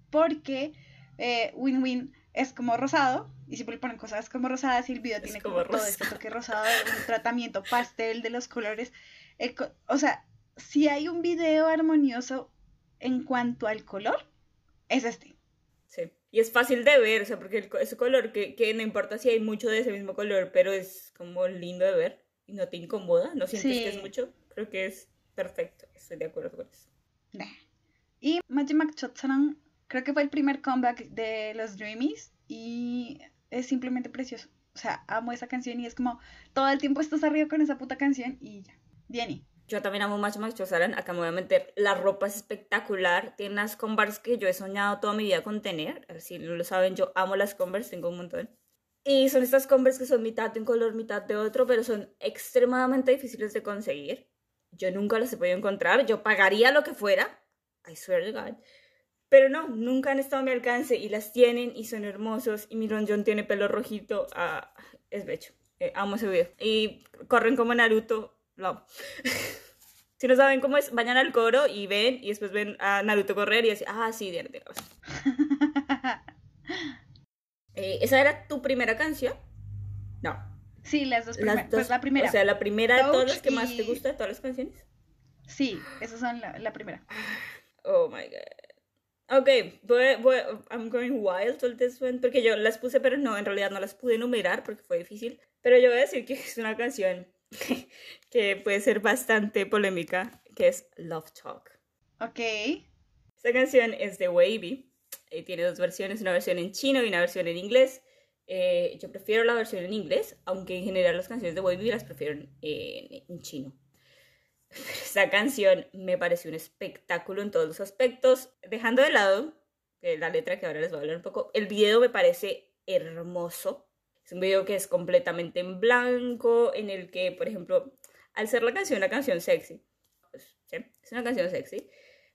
Porque eh, win-win es como rosado y siempre le ponen cosas como rosadas y el video Es tiene como como, todo este toque rosado, un tratamiento pastel de los colores. El o sea, si hay un video armonioso en cuanto al color, es este. Sí. Y es fácil de ver, o sea, porque el ese color, que, que no importa si hay mucho de ese mismo color, pero es como lindo de ver y no te incomoda, no sientes que es mucho, creo que es perfecto, estoy de acuerdo con eso. Nah. Y Chotsaran creo que fue el primer comeback de los Dreamies y es simplemente precioso. O sea, amo esa canción y es como todo el tiempo estás arriba con esa puta canción y ya. Diani. Yo también amo Macho Macho Saran, acá me voy a meter, la ropa es espectacular, tiene unas Converse que yo he soñado toda mi vida con tener, si no lo saben, yo amo las Converse, tengo un montón. Y son estas Converse que son mitad de un color, mitad de otro, pero son extremadamente difíciles de conseguir. Yo nunca las he podido encontrar, yo pagaría lo que fuera, I swear to God. Pero no, nunca han estado a mi alcance y las tienen y son hermosos. Y Miron John tiene pelo rojito, ah, es bello. Eh, amo ese video. Y corren como Naruto, lo amo. si no saben cómo es, vayan al coro y ven y después ven a Naruto correr y así, ah, sí, Diana, tiene. Eh, ¿Esa era tu primera canción? No. sí, las dos Las primeras. dos- Pues la primera. O sea, la primera de todas las que más te gusta de todas las canciones. Sí, esas son la, la primera. Oh my god. Ok, voy, voy, I'm going wild with this one, porque yo las puse, pero no, en realidad no las pude enumerar porque fue difícil. Pero yo voy a decir que es una canción que puede ser bastante polémica, que es Love Talk. Ok. Esta canción es de Wavy, eh, tiene dos versiones, una versión en chino y una versión en inglés. Eh, yo prefiero la versión en inglés, aunque en general las canciones de Wavy las prefiero en, en- en chino. Esta canción me pareció un espectáculo en todos los aspectos, dejando de lado la letra que ahora les voy a hablar un poco. El video me parece hermoso. Es un video que es completamente en blanco, en el que, por ejemplo, al ser la canción una canción sexy, pues, es una canción sexy,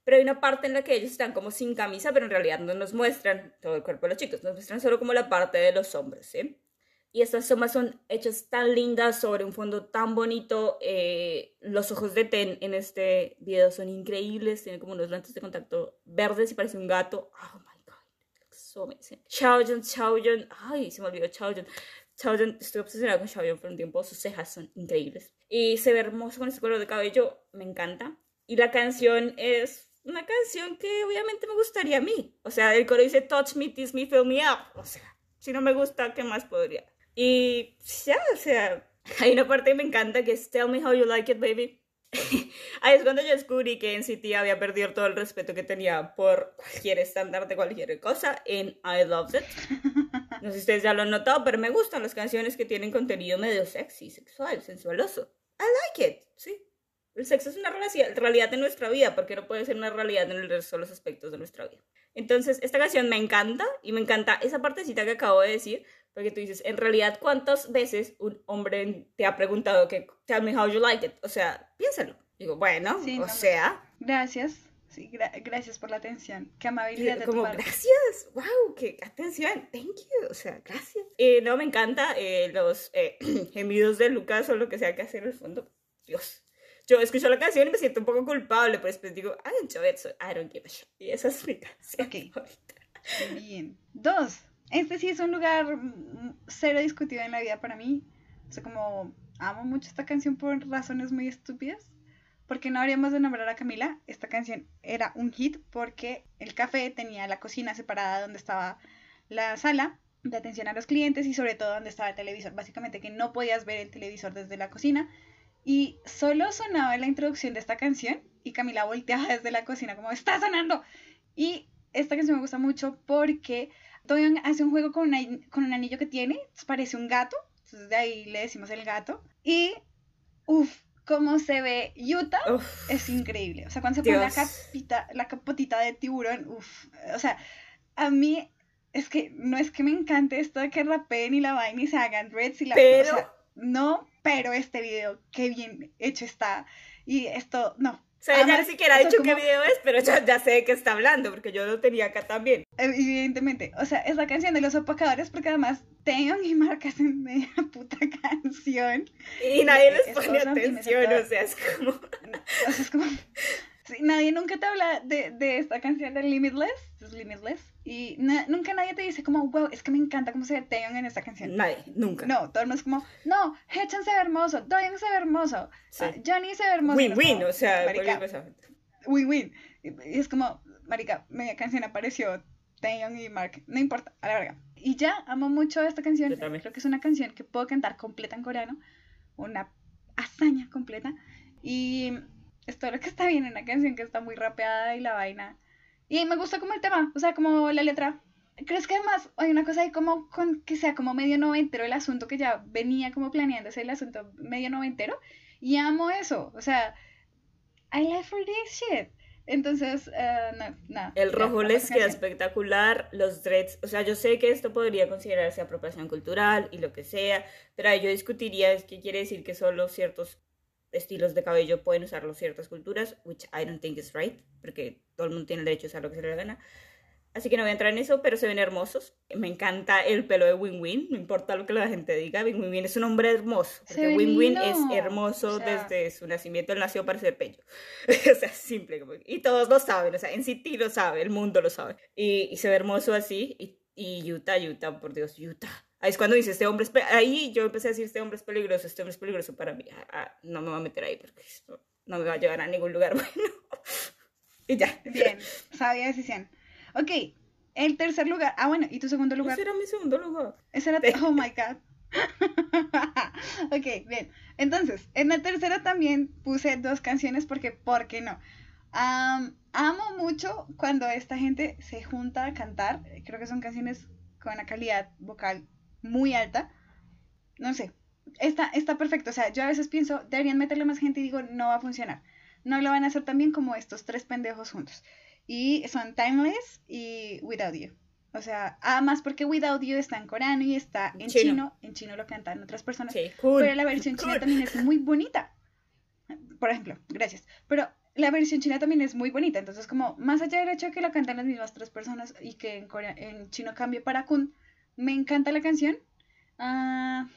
pero hay una parte en la que ellos están como sin camisa, pero en realidad no nos muestran todo el cuerpo de los chicos, nos muestran solo como la parte de los hombres, ¿sí? Y estas tomas son hechas tan lindas sobre un fondo tan bonito. eh, los ojos de Ten en este video son increíbles. Tiene como unos lentes de contacto verdes y parece un gato. Oh my god, so amazing. Chaoyeon, Chaoyeon. Ay, se me olvidó Chaoyeon. Chaoyeon, estoy obsesionada con Chaoyeon por un tiempo. Sus cejas son increíbles. Y se ve hermoso con ese color de cabello. Me encanta. Y la canción es una canción que obviamente me gustaría a mí. O sea, el coro dice touch me, tease me, fill me up. O sea, si no me gusta, ¿qué más podría? Y ya, o sea, hay una parte que me encanta que es Tell me how you like it, baby. Ahí es cuando yo descubrí que NCT había perdido todo el respeto que tenía por cualquier estándar de cualquier cosa en I Love It. No sé si ustedes ya lo han notado, pero me gustan las canciones que tienen contenido medio sexy, sexual, sensualoso. I like it, sí. El sexo es una realidad de nuestra vida, porque no puede ser una realidad en el resto de los aspectos de nuestra vida. Entonces, esta canción me encanta y me encanta esa partecita que acabo de decir, porque tú dices, en realidad, ¿cuántas veces un hombre te ha preguntado que, tell me how you like it? O sea, piénsalo. Digo, bueno, Sí, o no, sea, Gracias. Sí, gra- gracias por la atención. Qué amabilidad de tu como, parte. gracias, wow, qué atención, thank you, o sea, gracias. Eh, no, me encanta eh, los eh, gemidos de Lucas o lo que sea que hacer en el fondo. Dios. Yo escucho la canción y me siento un poco culpable, pero después digo, I enjoy it, so I don't give a shit. Y esa es mi canción. Ok. Bien. Dos. Este sí es un lugar mm, cero discutido en la vida para mí. O sea, como amo mucho esta canción por razones muy estúpidas. Porque no habríamos de nombrar a Camila. Esta canción era un hit porque el café tenía la cocina separada donde estaba la sala de atención a los clientes y sobre todo donde estaba el televisor. Básicamente que no podías ver el televisor desde la cocina. Y solo sonaba la introducción de esta canción y Camila volteaba desde la cocina como ¡Está sonando! Y esta canción me gusta mucho porque Doyoung hace un juego con, una- con un anillo que tiene, parece un gato, entonces de ahí le decimos el gato. Y, uff, cómo se ve Utah Uf, es increíble. O sea, cuando se pone la, capita, la capotita de tiburón, uff, o sea, a mí es que no es que me encante esto de que rapeen y la vaina y se hagan dreads y la... Pero- o sea, no, pero este video, qué bien hecho está. Y esto, no. O sea, ella ni siquiera ha dicho qué video es, pero ya, ya sé de qué está hablando, porque yo lo tenía acá también. Evidentemente, o sea, es la canción de los opacadores porque además Taeyong y Mark hacen media puta canción. Y nadie les Estos pone atención, o sea, es como... O sea, es como... sí, nadie nunca te habla de, de esta canción de Limitless, es Limitless, y na- nunca nadie te dice como, wow, es que me encanta cómo se ve Taeyong en esta canción. Nadie, nunca. No, todo el mundo es como, no, Hechan se ve hermoso, Doyoung se ve hermoso, Sí. ah, Johnny se ve hermoso. Win-win, o sea, win-win. Y y es como, marica, media canción apareció Taeyong y Mark, no importa, a la verga. Y ya, amo mucho esta canción, Yo también. creo que es una canción que puedo cantar completa en coreano, una hazaña completa. Y es todo lo que está bien, una canción que está muy rapeada y la vaina. Y me gusta como el tema, o sea, como la letra. ¿Crees que además hay una cosa ahí como con que sea como medio noventero el asunto que ya venía como planeándose el asunto medio noventero? Y amo eso, o sea, I live for this shit. Entonces, eh, no. El rojo les queda canción. espectacular, los dreads, o sea, yo sé que esto podría considerarse apropiación cultural y lo que sea, pero yo discutiría es que quiere decir que solo ciertos estilos de cabello pueden usarlo ciertas culturas, which I don't think is right, porque todo el mundo tiene el derecho a usar lo que se le gana. Así que no voy a entrar en eso, pero se ven hermosos. Me encanta el pelo de Win Win, no importa lo que la gente diga, Win Win es un hombre hermoso, porque Win Win es hermoso o sea. desde su nacimiento, él nació para ser bello. o sea, simple. como- y todos lo saben, o sea, en City lo sabe, el mundo lo sabe. Y, y se ve hermoso así. Y, y Utah, Utah, por Dios, Utah. Ahí es cuando dice, este hombre es... pe-". Ahí yo empecé a decir, este hombre es peligroso, este hombre es peligroso para mí. Ah, ah, no me voy a meter ahí porque esto no me va a llevar a ningún lugar bueno. y ya. Bien, sabia decisión. Ok, el tercer lugar. Ah, bueno, ¿y tu segundo lugar? Ese era mi segundo lugar. Ese era. Oh my god. ok, bien. Entonces, en la tercera también puse dos canciones porque, ¿por qué no? Am, amo mucho cuando esta gente se junta a cantar. Creo que son canciones con una calidad vocal muy alta. No sé, está, está perfecto. O sea, yo a veces pienso, deberían meterle más gente y digo, no va a funcionar. No lo van a hacer tan bien como estos tres pendejos juntos. Y son Timeless y Without You. O sea, además porque Without You está en coreano y está en Chino. chino. En chino lo cantan otras personas. Sí, cool. Pero la versión china cool. también es muy bonita. Por ejemplo, gracias. Pero la versión china también es muy bonita. Entonces, como más allá del hecho de que la cantan las mismas tres personas y que en, corea- en chino cambie para Kun, me encanta la canción. Ah,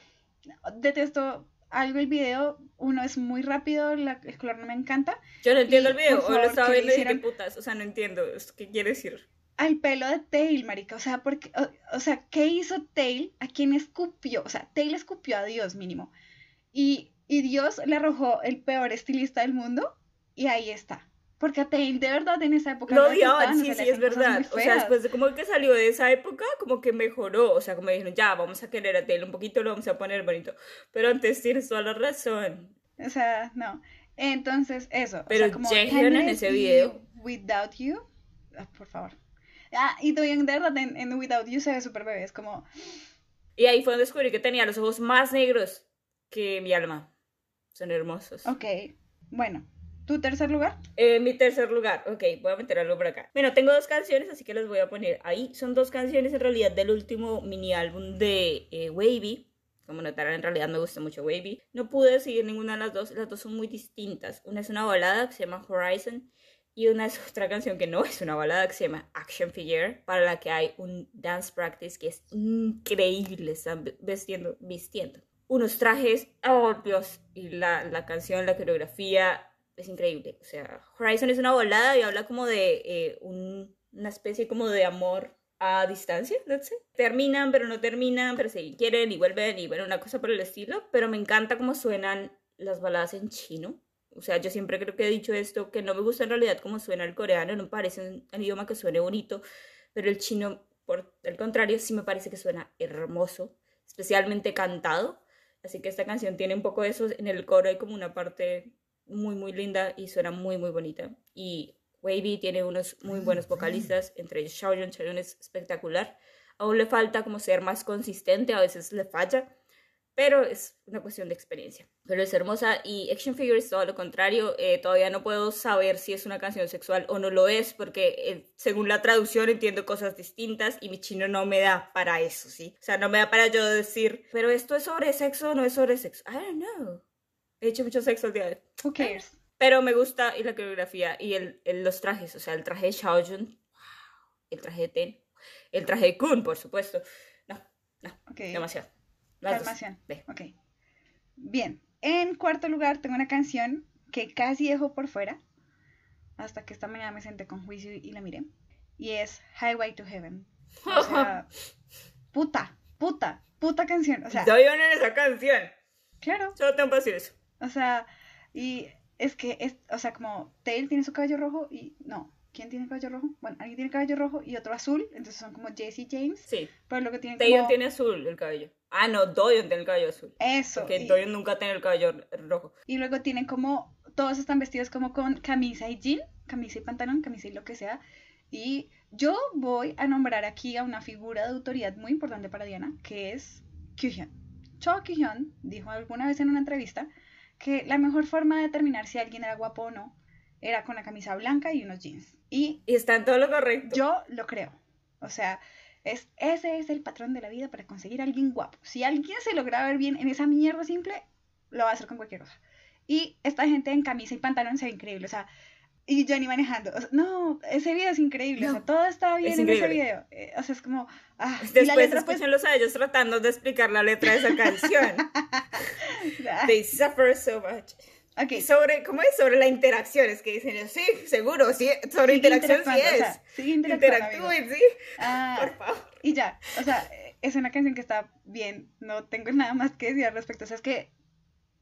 detesto algo el video. Uno es muy rápido, la- el color no me encanta. Yo no entiendo Y, el video, por o lo favor, estaba ¿qué le viendo hicieron? putas, o sea, no entiendo, ¿qué quiere decir? al pelo de Tail, marica. O sea, porque, o, o sea, ¿qué hizo Tail? ¿A quién escupió? O sea, Tail escupió a Dios mínimo. Y, y Dios le arrojó el peor estilista del mundo y ahí está. Porque a Tail de verdad en esa época Lo odiaban, o sí, sí, es verdad. O sea, después de como que salió de esa época, como que mejoró. O sea, como dijeron, ya, vamos a querer a Taylor un poquito, lo vamos a poner bonito. Pero antes tienes toda la razón. O sea, no. Entonces, eso. o Pero sea, como Jaehyun en ese video. Without You. ah, por favor. Ah, y de verdad en, en Without You se ve súper bebé. Es como, Y ahí fue donde descubrí que tenía los ojos más negros que mi alma. Son hermosos. ok, bueno. ¿Tu tercer lugar? Eh, mi tercer lugar, ok, voy a meter algo por acá. Bueno, tengo dos canciones, así que las voy a poner ahí. Son dos canciones en realidad del último mini álbum de eh, Wavy. Como notarán, en realidad me gusta mucho Wavy. No pude decidir ninguna de las dos, las dos son muy distintas. Una es una balada que se llama Horizon y una es otra canción que no es una balada que se llama Action Figure, para la que hay un dance practice que es increíble. Están vestiendo, vistiendo unos trajes, oh Dios, y la, la canción, la coreografía, es increíble. O sea, Horizon es una volada y habla como de eh, un- una especie como de amor a distancia, let's say. Terminan, pero no terminan, pero se quieren y vuelven y bueno, una cosa por el estilo. Pero me encanta cómo suenan las baladas en chino. O sea, yo siempre creo que he dicho esto, que no me gusta en realidad cómo suena el coreano, no me parece un, un idioma que suene bonito, pero el chino, por el contrario, sí me parece que suena hermoso, especialmente cantado. Así que esta canción tiene un poco de eso. En el coro hay como una parte muy, muy linda y suena muy, muy bonita. Y Wavy tiene unos muy buenos vocalistas, entre ellos Xiaoyun. Xiaoyun es espectacular. Aún le falta como ser más consistente, a veces le falla, pero es una cuestión de experiencia. Pero es hermosa y Action Figure es todo lo contrario. Eh, todavía no puedo saber si es una canción sexual o no lo es, porque eh, según la traducción entiendo cosas distintas y mi chino no me da para eso, ¿sí? O sea, no me da para yo decir, pero esto es sobre sexo o no es sobre sexo. I don't know. He hecho mucho sexo el día de hoy. Who cares? Pero me gusta y la coreografía y el, el- los trajes, o sea, el traje de Xiaojun, wow, el traje de Ten, el traje de Kun, por supuesto. No, no, Ok. demasiado. Calmación. Ve. Ok. Bien. En cuarto lugar tengo una canción que casi dejo por fuera. Hasta que esta mañana me senté con juicio y la miré. Y es Highway to Heaven. O sea, puta, puta, puta canción. O sea, Doy honor a esa canción. claro. Solo tengo que decir eso. O sea, y es que, es, o sea, como Tail tiene su cabello rojo y no. ¿Quién tiene cabello rojo? Bueno, alguien tiene cabello rojo y otro azul. Entonces son como Jesse James. Sí. Pero lo que tienen como... tiene azul el cabello. Ah, no, Doyon tiene el cabello azul. Eso. Porque y- Doyon nunca tiene el cabello rojo. Y luego tienen como, todos están vestidos como con camisa y jean, camisa y pantalón, camisa y lo que sea. Y yo voy a nombrar aquí a una figura de autoridad muy importante para Diana, que es Kyuhyun. Cho Kyuhyun dijo alguna vez en una entrevista que la mejor forma de determinar si alguien era guapo o no era con la camisa blanca y unos jeans. Y Y está en todo lo correcto. yo lo creo. O sea, es, ese es el patrón de la vida para conseguir a alguien guapo. Si alguien se logra ver bien en esa mierda simple, lo va a hacer con cualquier cosa. Y esta gente en camisa y pantalón se ve increíble. O sea, y Johnny manejando. O sea, no, ese video es increíble. O sea, No, todo está bien es en ese video. Eh, o sea, es como. Ah, y la Después letra, pues. escúchenlos a ellos tratando de explicar la letra de esa canción. ah, They suffer so much. ok. Sobre, ¿cómo es? Sobre la interacción, es que dicen, sí, seguro, sí, sobre sigue interacción sí interactuando, o es. sea, sigue. Interactúen, sí, Ah, por favor. Y ya, o sea, es una canción que está bien, no tengo nada más que decir al respecto, o sea, es que,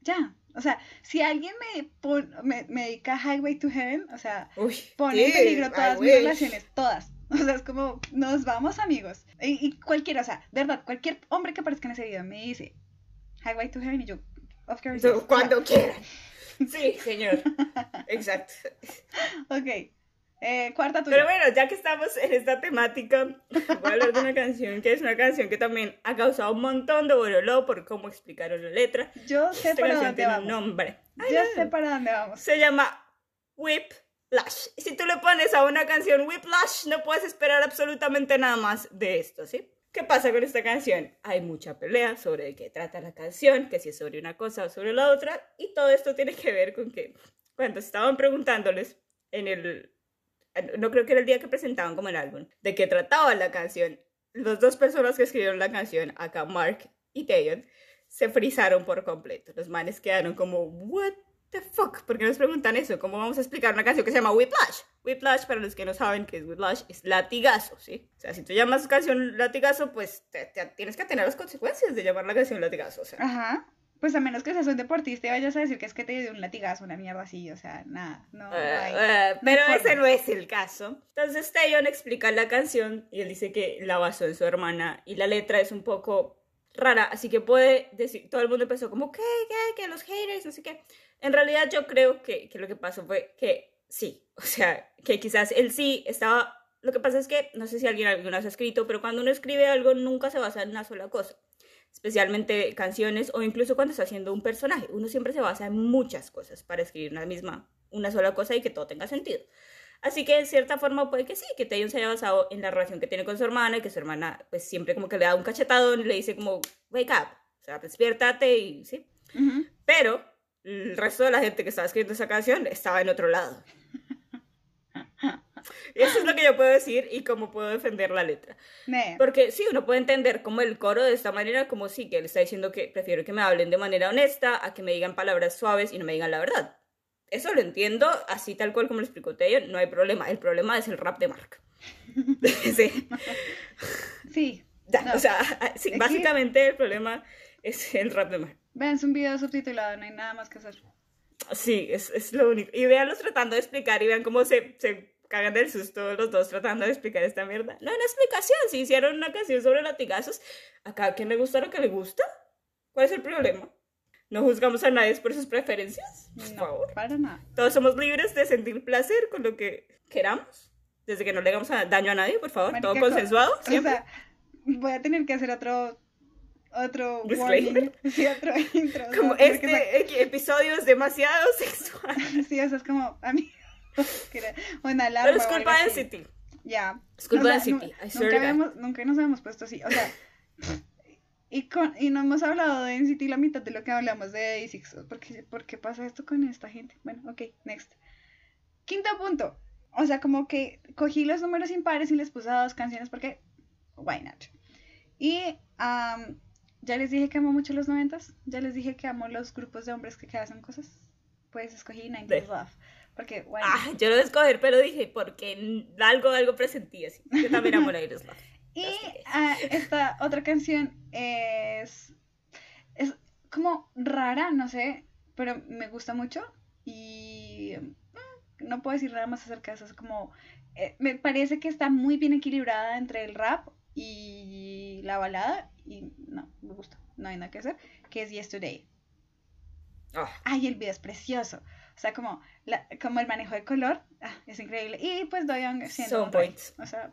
ya, o sea, si alguien me, pon- me, me dedica Highway to Heaven, o sea, Uy, pone en peligro I todas mis wish. relaciones, todas, o sea, es como, nos vamos amigos, y, y cualquiera, o sea, de verdad, cualquier hombre que aparezca en ese video me dice Highway to Heaven y yo, of course, So. Cuando quieran. Sí, señor. Exacto. ok, eh, cuarta tuya, Pero bueno, ya que estamos en esta temática, voy a hablar de una canción que es una canción que también ha causado un montón de bololo por cómo explicaron la letra. yo sé Esta para dónde tiene un vamos, nombre. yo sé para dónde vamos, Se llama Whiplash. Y si tú le pones a una canción Whiplash, no puedes esperar absolutamente nada más de esto, ¿sí? ¿Qué pasa con esta canción? Hay mucha pelea sobre de qué trata la canción, que si es sobre una cosa o sobre la otra, y todo esto tiene que ver con que cuando estaban preguntándoles en el, no creo que era el día que presentaban como el álbum, de qué trataba la canción, las dos personas que escribieron la canción, acá Mark y Taeyeon, se frizaron por completo. Los manes quedaron como, what the fuck? ¿Por qué nos preguntan eso? ¿Cómo vamos a explicar una canción que se llama Whiplash? Whiplash, para los que no saben qué es Whiplash, es latigazo, ¿sí? O sea, si tú llamas canción latigazo, pues te- te- tienes que tener las consecuencias de llamar la canción latigazo, o sea. Ajá. Pues a menos que seas un deportista y vayas a decir que es que te dio un latigazo, una mierda así, o sea, nada, no, no Eh, hay. eh, no pero hay ese no es el caso. Entonces Taeyeon explica la canción y él dice que la basó en su hermana y la letra es un poco rara, así que puede decir, todo el mundo empezó como, ¿qué? ¿qué? ¿qué? Los haters, no sé qué. En realidad yo creo que, que lo que pasó fue que sí, o sea, que quizás él sí estaba... Lo que pasa es que, no sé si alguien alguna vez ha escrito, pero cuando uno escribe algo nunca se basa en una sola cosa especialmente canciones o incluso cuando está haciendo un personaje. Uno siempre se basa en muchas cosas para escribir una misma una sola cosa y que todo tenga sentido. Así que de cierta forma puede que sí, que Taeyong se haya basado en la relación que tiene con su hermana y que su hermana pues siempre como que le da un cachetadón y le dice como, wake up, o sea, despiértate y sí. Ujú. Pero el resto de la gente que estaba escribiendo esa canción estaba en otro lado. Eso es lo que yo puedo decir y cómo puedo defender la letra. Porque sí, uno puede entender como el coro de esta manera, como sí, que él está diciendo que prefiero que me hablen de manera honesta a que me digan palabras suaves y no me digan la verdad. Eso lo entiendo, así tal cual como lo explicó Teo, no hay problema. El problema es el rap de Mark. sí, Sí. ya, No. o sea, sí, Es que- básicamente el problema es el rap de Mark. Vean un video subtitulado, no hay nada más que hacer. Sí, es, es lo único. Y véanlos tratando de explicar y vean cómo se, se cagan del susto los dos tratando de explicar esta mierda. No hay una explicación. Si hicieron una canción sobre latigazos, a cada quien le gusta lo que le gusta. ¿Cuál es el problema? No juzgamos a nadie por sus preferencias. Por No, favor. para nada. Todos somos libres de sentir placer con lo que queramos. Desde que no le hagamos daño a nadie, por favor. Todo Marica, consensuado. O Siempre. sea, voy a tener que hacer otro otro warning. Sí, otro intro. Como porque este episodio es demasiado sexual. Sí, eso es como a mí. una alarma. Pero es culpa de. NCT. Ya. Es culpa O sea, de City, nu- I swear nunca, habíamos- nunca nos habíamos puesto así. O sea, y, con, y no hemos hablado de NCT la mitad de lo que hablamos de A6. ¿Por qué, por qué pasa esto con esta gente? Bueno, ok, next. Quinto punto. O sea, como que cogí los números impares y les puse a dos canciones porque, why not? Y ya les dije que amo mucho los noventas. Ya les dije que amo los grupos de hombres que, que hacen cosas. Pues escogí 90s De- Love. Porque, why not? Ah, yo lo de escoger, pero dije, porque algo, algo presentí así. Yo también amo la Iris Love. Y ah, esta otra canción es, es como rara, no sé, pero me gusta mucho y mm, no puedo decir nada más acerca de eso. Es como, eh, me parece que está muy bien equilibrada entre el rap y la balada y no, me gusta, no hay nada que hacer, que es Yesterday. Ah, Ay, el video es precioso. O sea, como, la- como el manejo de color, ah, es increíble. Y pues Doyoung siendo Son un rey. points. O sea,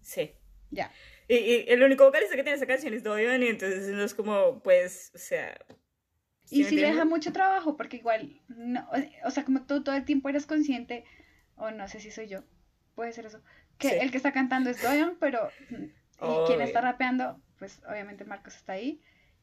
sí. ya. Y, y el único vocalista que tiene esa canción es Doyon, y entonces no es como, pues, o sea. Y sí le deja mucho trabajo, porque igual, no, o- sea, como tú todo el tiempo eres consciente, o no sé si soy yo, puede ser eso, que Sí. el que está cantando es Doyon, pero y quien está rapeando, pues obviamente Marcos está ahí,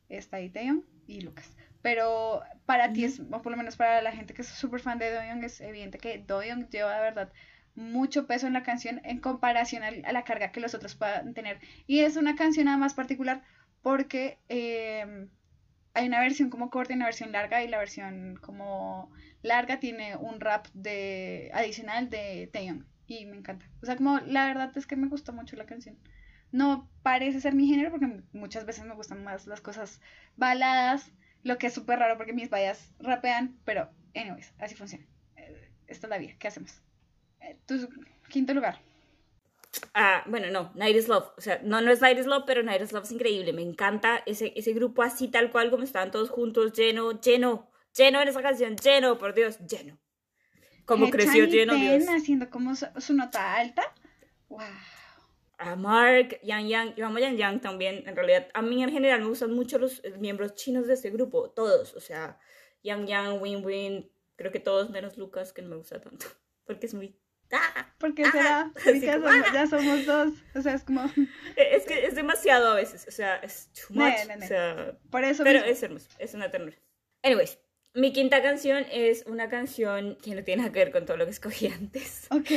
está ahí Taeyeon y Lucas. Pero para ti es, o por lo menos para la gente que es súper fan de Doyon, es evidente que Doyon lleva de verdad mucho peso en la canción en comparación a la carga que los otros puedan tener. Y es una canción además particular porque eh, hay una versión como corta y una versión larga y la versión como larga tiene un rap de adicional de Taeyong y me encanta. O sea, como la verdad es que me gusta mucho la canción. No parece ser mi género porque muchas veces me gustan más las cosas baladas, lo que es súper raro porque mis vallas rapean, pero anyways, así funciona. Eh, Esta es la vida, ¿qué hacemos? Eh, Tu quinto lugar. Ah, bueno, no, Night is Love. O sea, no, no es Night is Love, pero Night is Love es increíble. Me encanta ese, ese grupo así, tal cual, como estaban todos juntos, lleno, lleno, lleno en esa canción, lleno, por Dios, lleno. Como Eh, creció lleno, Dios. haciendo como su, su nota alta. Wow. A Mark, Yang Yang, yo amo Yang Yang también. En realidad, a mí en general me gustan mucho los eh, miembros chinos de este grupo, todos. O sea, Yang Yang, Win Win, creo que todos menos Lucas, que no me gusta tanto. Porque es muy. ¡Ah! ¿Por qué Ah, será? así Ya como, somos, ah. ya somos dos. O sea, es como. Es que es demasiado a veces. O sea, es too much. no, no. O sea, Por eso. Pero mismo. es hermoso, es una ternura. Anyways, mi quinta canción es una canción que no tiene nada que ver con todo lo que escogí antes. Ok.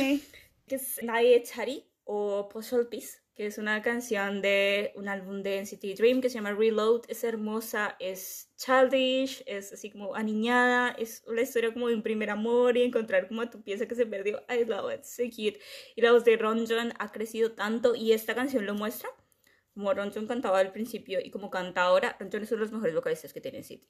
Que es Nae Chari o Puzzle Piece, que es una canción de un álbum de NCT Dream que se llama Reload. Es hermosa, es childish, es así como aniñada, es una historia como de un primer amor y encontrar como a tu pieza que se perdió. I love it, so cute. Y la voz de Ronjon ha crecido tanto y esta canción lo muestra. Como Ronjon cantaba al principio y como canta ahora, Ronjon es uno de los mejores vocalistas que tiene NCT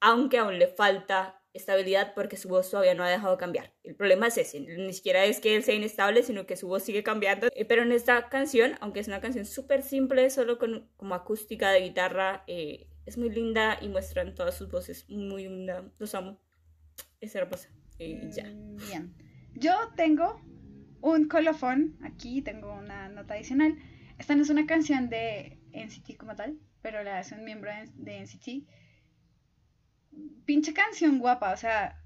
aunque aún le falta estabilidad porque su voz todavía no ha dejado de cambiar. El problema es ese, ni siquiera es que él sea inestable, sino que su voz sigue cambiando. Eh, Pero en esta canción, aunque es una canción súper simple, solo con como acústica de guitarra, eh, es muy linda y muestran todas sus voces muy linda. Los amo. Es hermosa. Y ya. Mm, Bien. Yo tengo un colofón. Aquí tengo una nota adicional. Esta no es una canción de NCT como tal, pero la hace un miembro de NCT. Pinche canción guapa, o sea,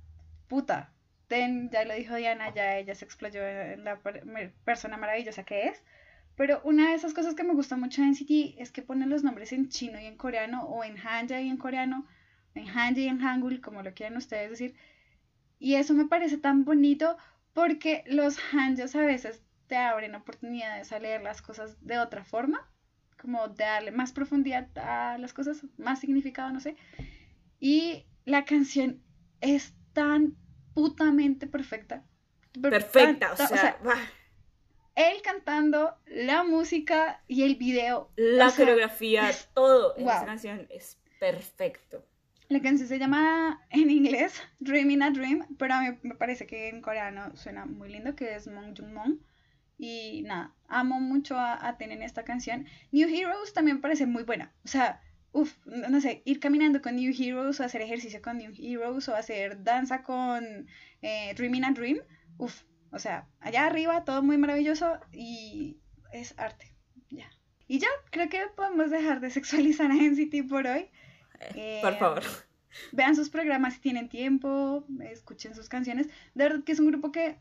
puta. Ten, ya lo dijo Diana, ya ella se explayó en la persona maravillosa que es. Pero una de esas cosas que me gusta mucho de NCT es que ponen los nombres en chino y en coreano, o en hanja y en coreano, en hanja y en hangul, como lo quieran ustedes decir. Y eso me parece tan bonito porque los hanjas a veces te abren oportunidades a leer las cosas de otra forma, como de darle más profundidad a las cosas, más significado, no sé. Y la canción es tan putamente perfecta. Per- Perfecta, o sea, bah, él cantando, la música y el video. la o sea, coreografía, es- todo wow. esa canción es perfecto. La canción se llama en inglés Dreaming a Dream, pero a mí me parece que en coreano suena muy lindo, que es Mong Jung Mong. Y nada, amo mucho a, a Ten en esta canción. New Heroes también parece muy buena. O sea, uff, no sé, ir caminando con New Heroes o hacer ejercicio con New Heroes o hacer danza con eh, Dreaming a Dream. Uff, o sea, allá arriba todo muy maravilloso y es arte. Ya. Y ya, creo que podemos dejar de sexualizar a NCT por hoy. Eh, Por Eh, favor. Vean sus programas si tienen tiempo, escuchen sus canciones. De verdad que es un grupo que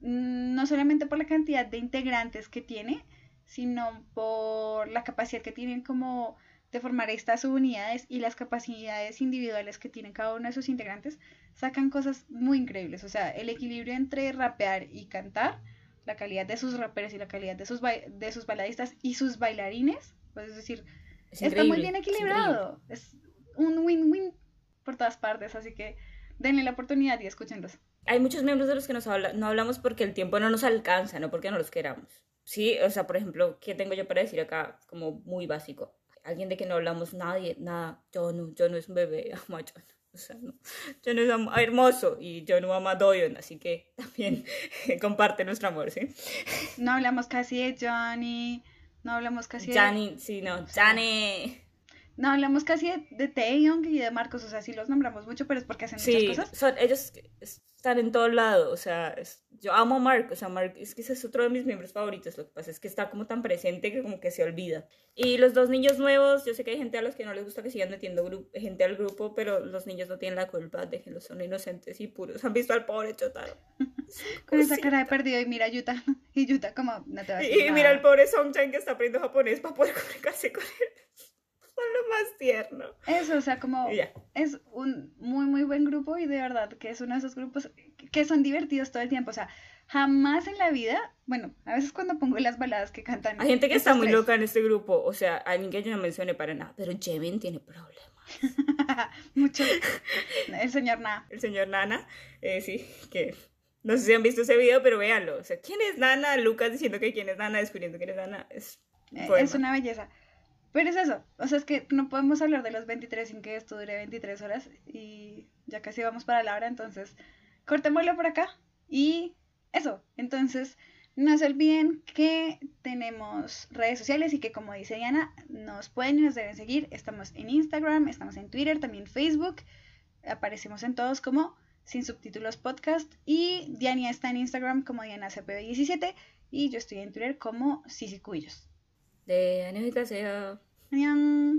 mm, no solamente por la cantidad de integrantes que tiene, sino por la capacidad que tienen como de formar estas unidades y las capacidades individuales que tienen cada uno de sus integrantes, sacan cosas muy increíbles. O sea, el equilibrio entre rapear y cantar, la calidad de sus raperos y la calidad de sus, de sus baladistas y sus bailarines, pues es decir, Es está muy bien es equilibrado. Es, un win-win por todas partes, así que denle la oportunidad y escúchenlos. Hay muchos miembros de los que nos habla, no hablamos porque el tiempo no nos alcanza, no porque no los queramos. Sí, o sea, por ejemplo, ¿qué tengo yo para decir acá? Como muy básico. Alguien de que no hablamos nadie, nada. Yo no, yo no es un bebé, amo a John. O sea, no. John es hermoso y yo no amo a Doyon, así que también comparte nuestro amor, ¿sí? No hablamos casi de Johnny, no hablamos casi de... Jani, sí, no, Jani. No hablamos casi de, de Taeyong y de Marcos, o sea, sí los nombramos mucho, pero es porque hacen Sí, muchas cosas. son, ellos están en todo lado, o sea, es- yo amo a Mark, o sea, Mark es que ese es otro de mis miembros favoritos, lo que pasa es que está como tan presente que como que se olvida. Y los dos niños nuevos, yo sé que hay gente a los que no les gusta que sigan metiendo gente al grupo, pero los niños no tienen la culpa, déjenlos, son inocentes y puros, han visto al pobre Chotaro. Con esa cara de perdido y mira a Yuta, y Yuta como, no te va a Y, y mira al pobre Songchan que está aprendiendo japonés para poder comunicarse con él. Son lo más tierno. Eso, o sea, como es un muy, muy buen grupo y de verdad que es uno de esos grupos que son divertidos todo el tiempo. O sea, jamás en la vida, bueno, a veces cuando pongo las baladas que cantan. Hay gente que está muy tres, loca en este grupo, o sea, alguien que yo no mencioné para nada, pero Jevin tiene problemas. Mucho. El señor Na. El señor Nana, eh, sí, que no sé si han visto ese video, pero véanlo. O sea, ¿quién es Nana? Lucas diciendo que quién es Nana, descubriendo quién es Nana. Es, Eh. Es una belleza. Pero es eso. O sea, es que no podemos hablar de los 23 sin que esto dure 23 horas. Y ya casi vamos para la hora. Entonces, cortémoslo por acá. Y eso. Entonces, no se olviden que tenemos redes sociales y que, como dice Diana, nos pueden y nos deben seguir. Estamos en Instagram, estamos en Twitter, también Facebook. Aparecemos en todos como sin subtítulos podcast. Y Diana está en Instagram como DianaCPB17. Y yo estoy en Twitter como Sisi Cubillos. De Anita sea. 안녕.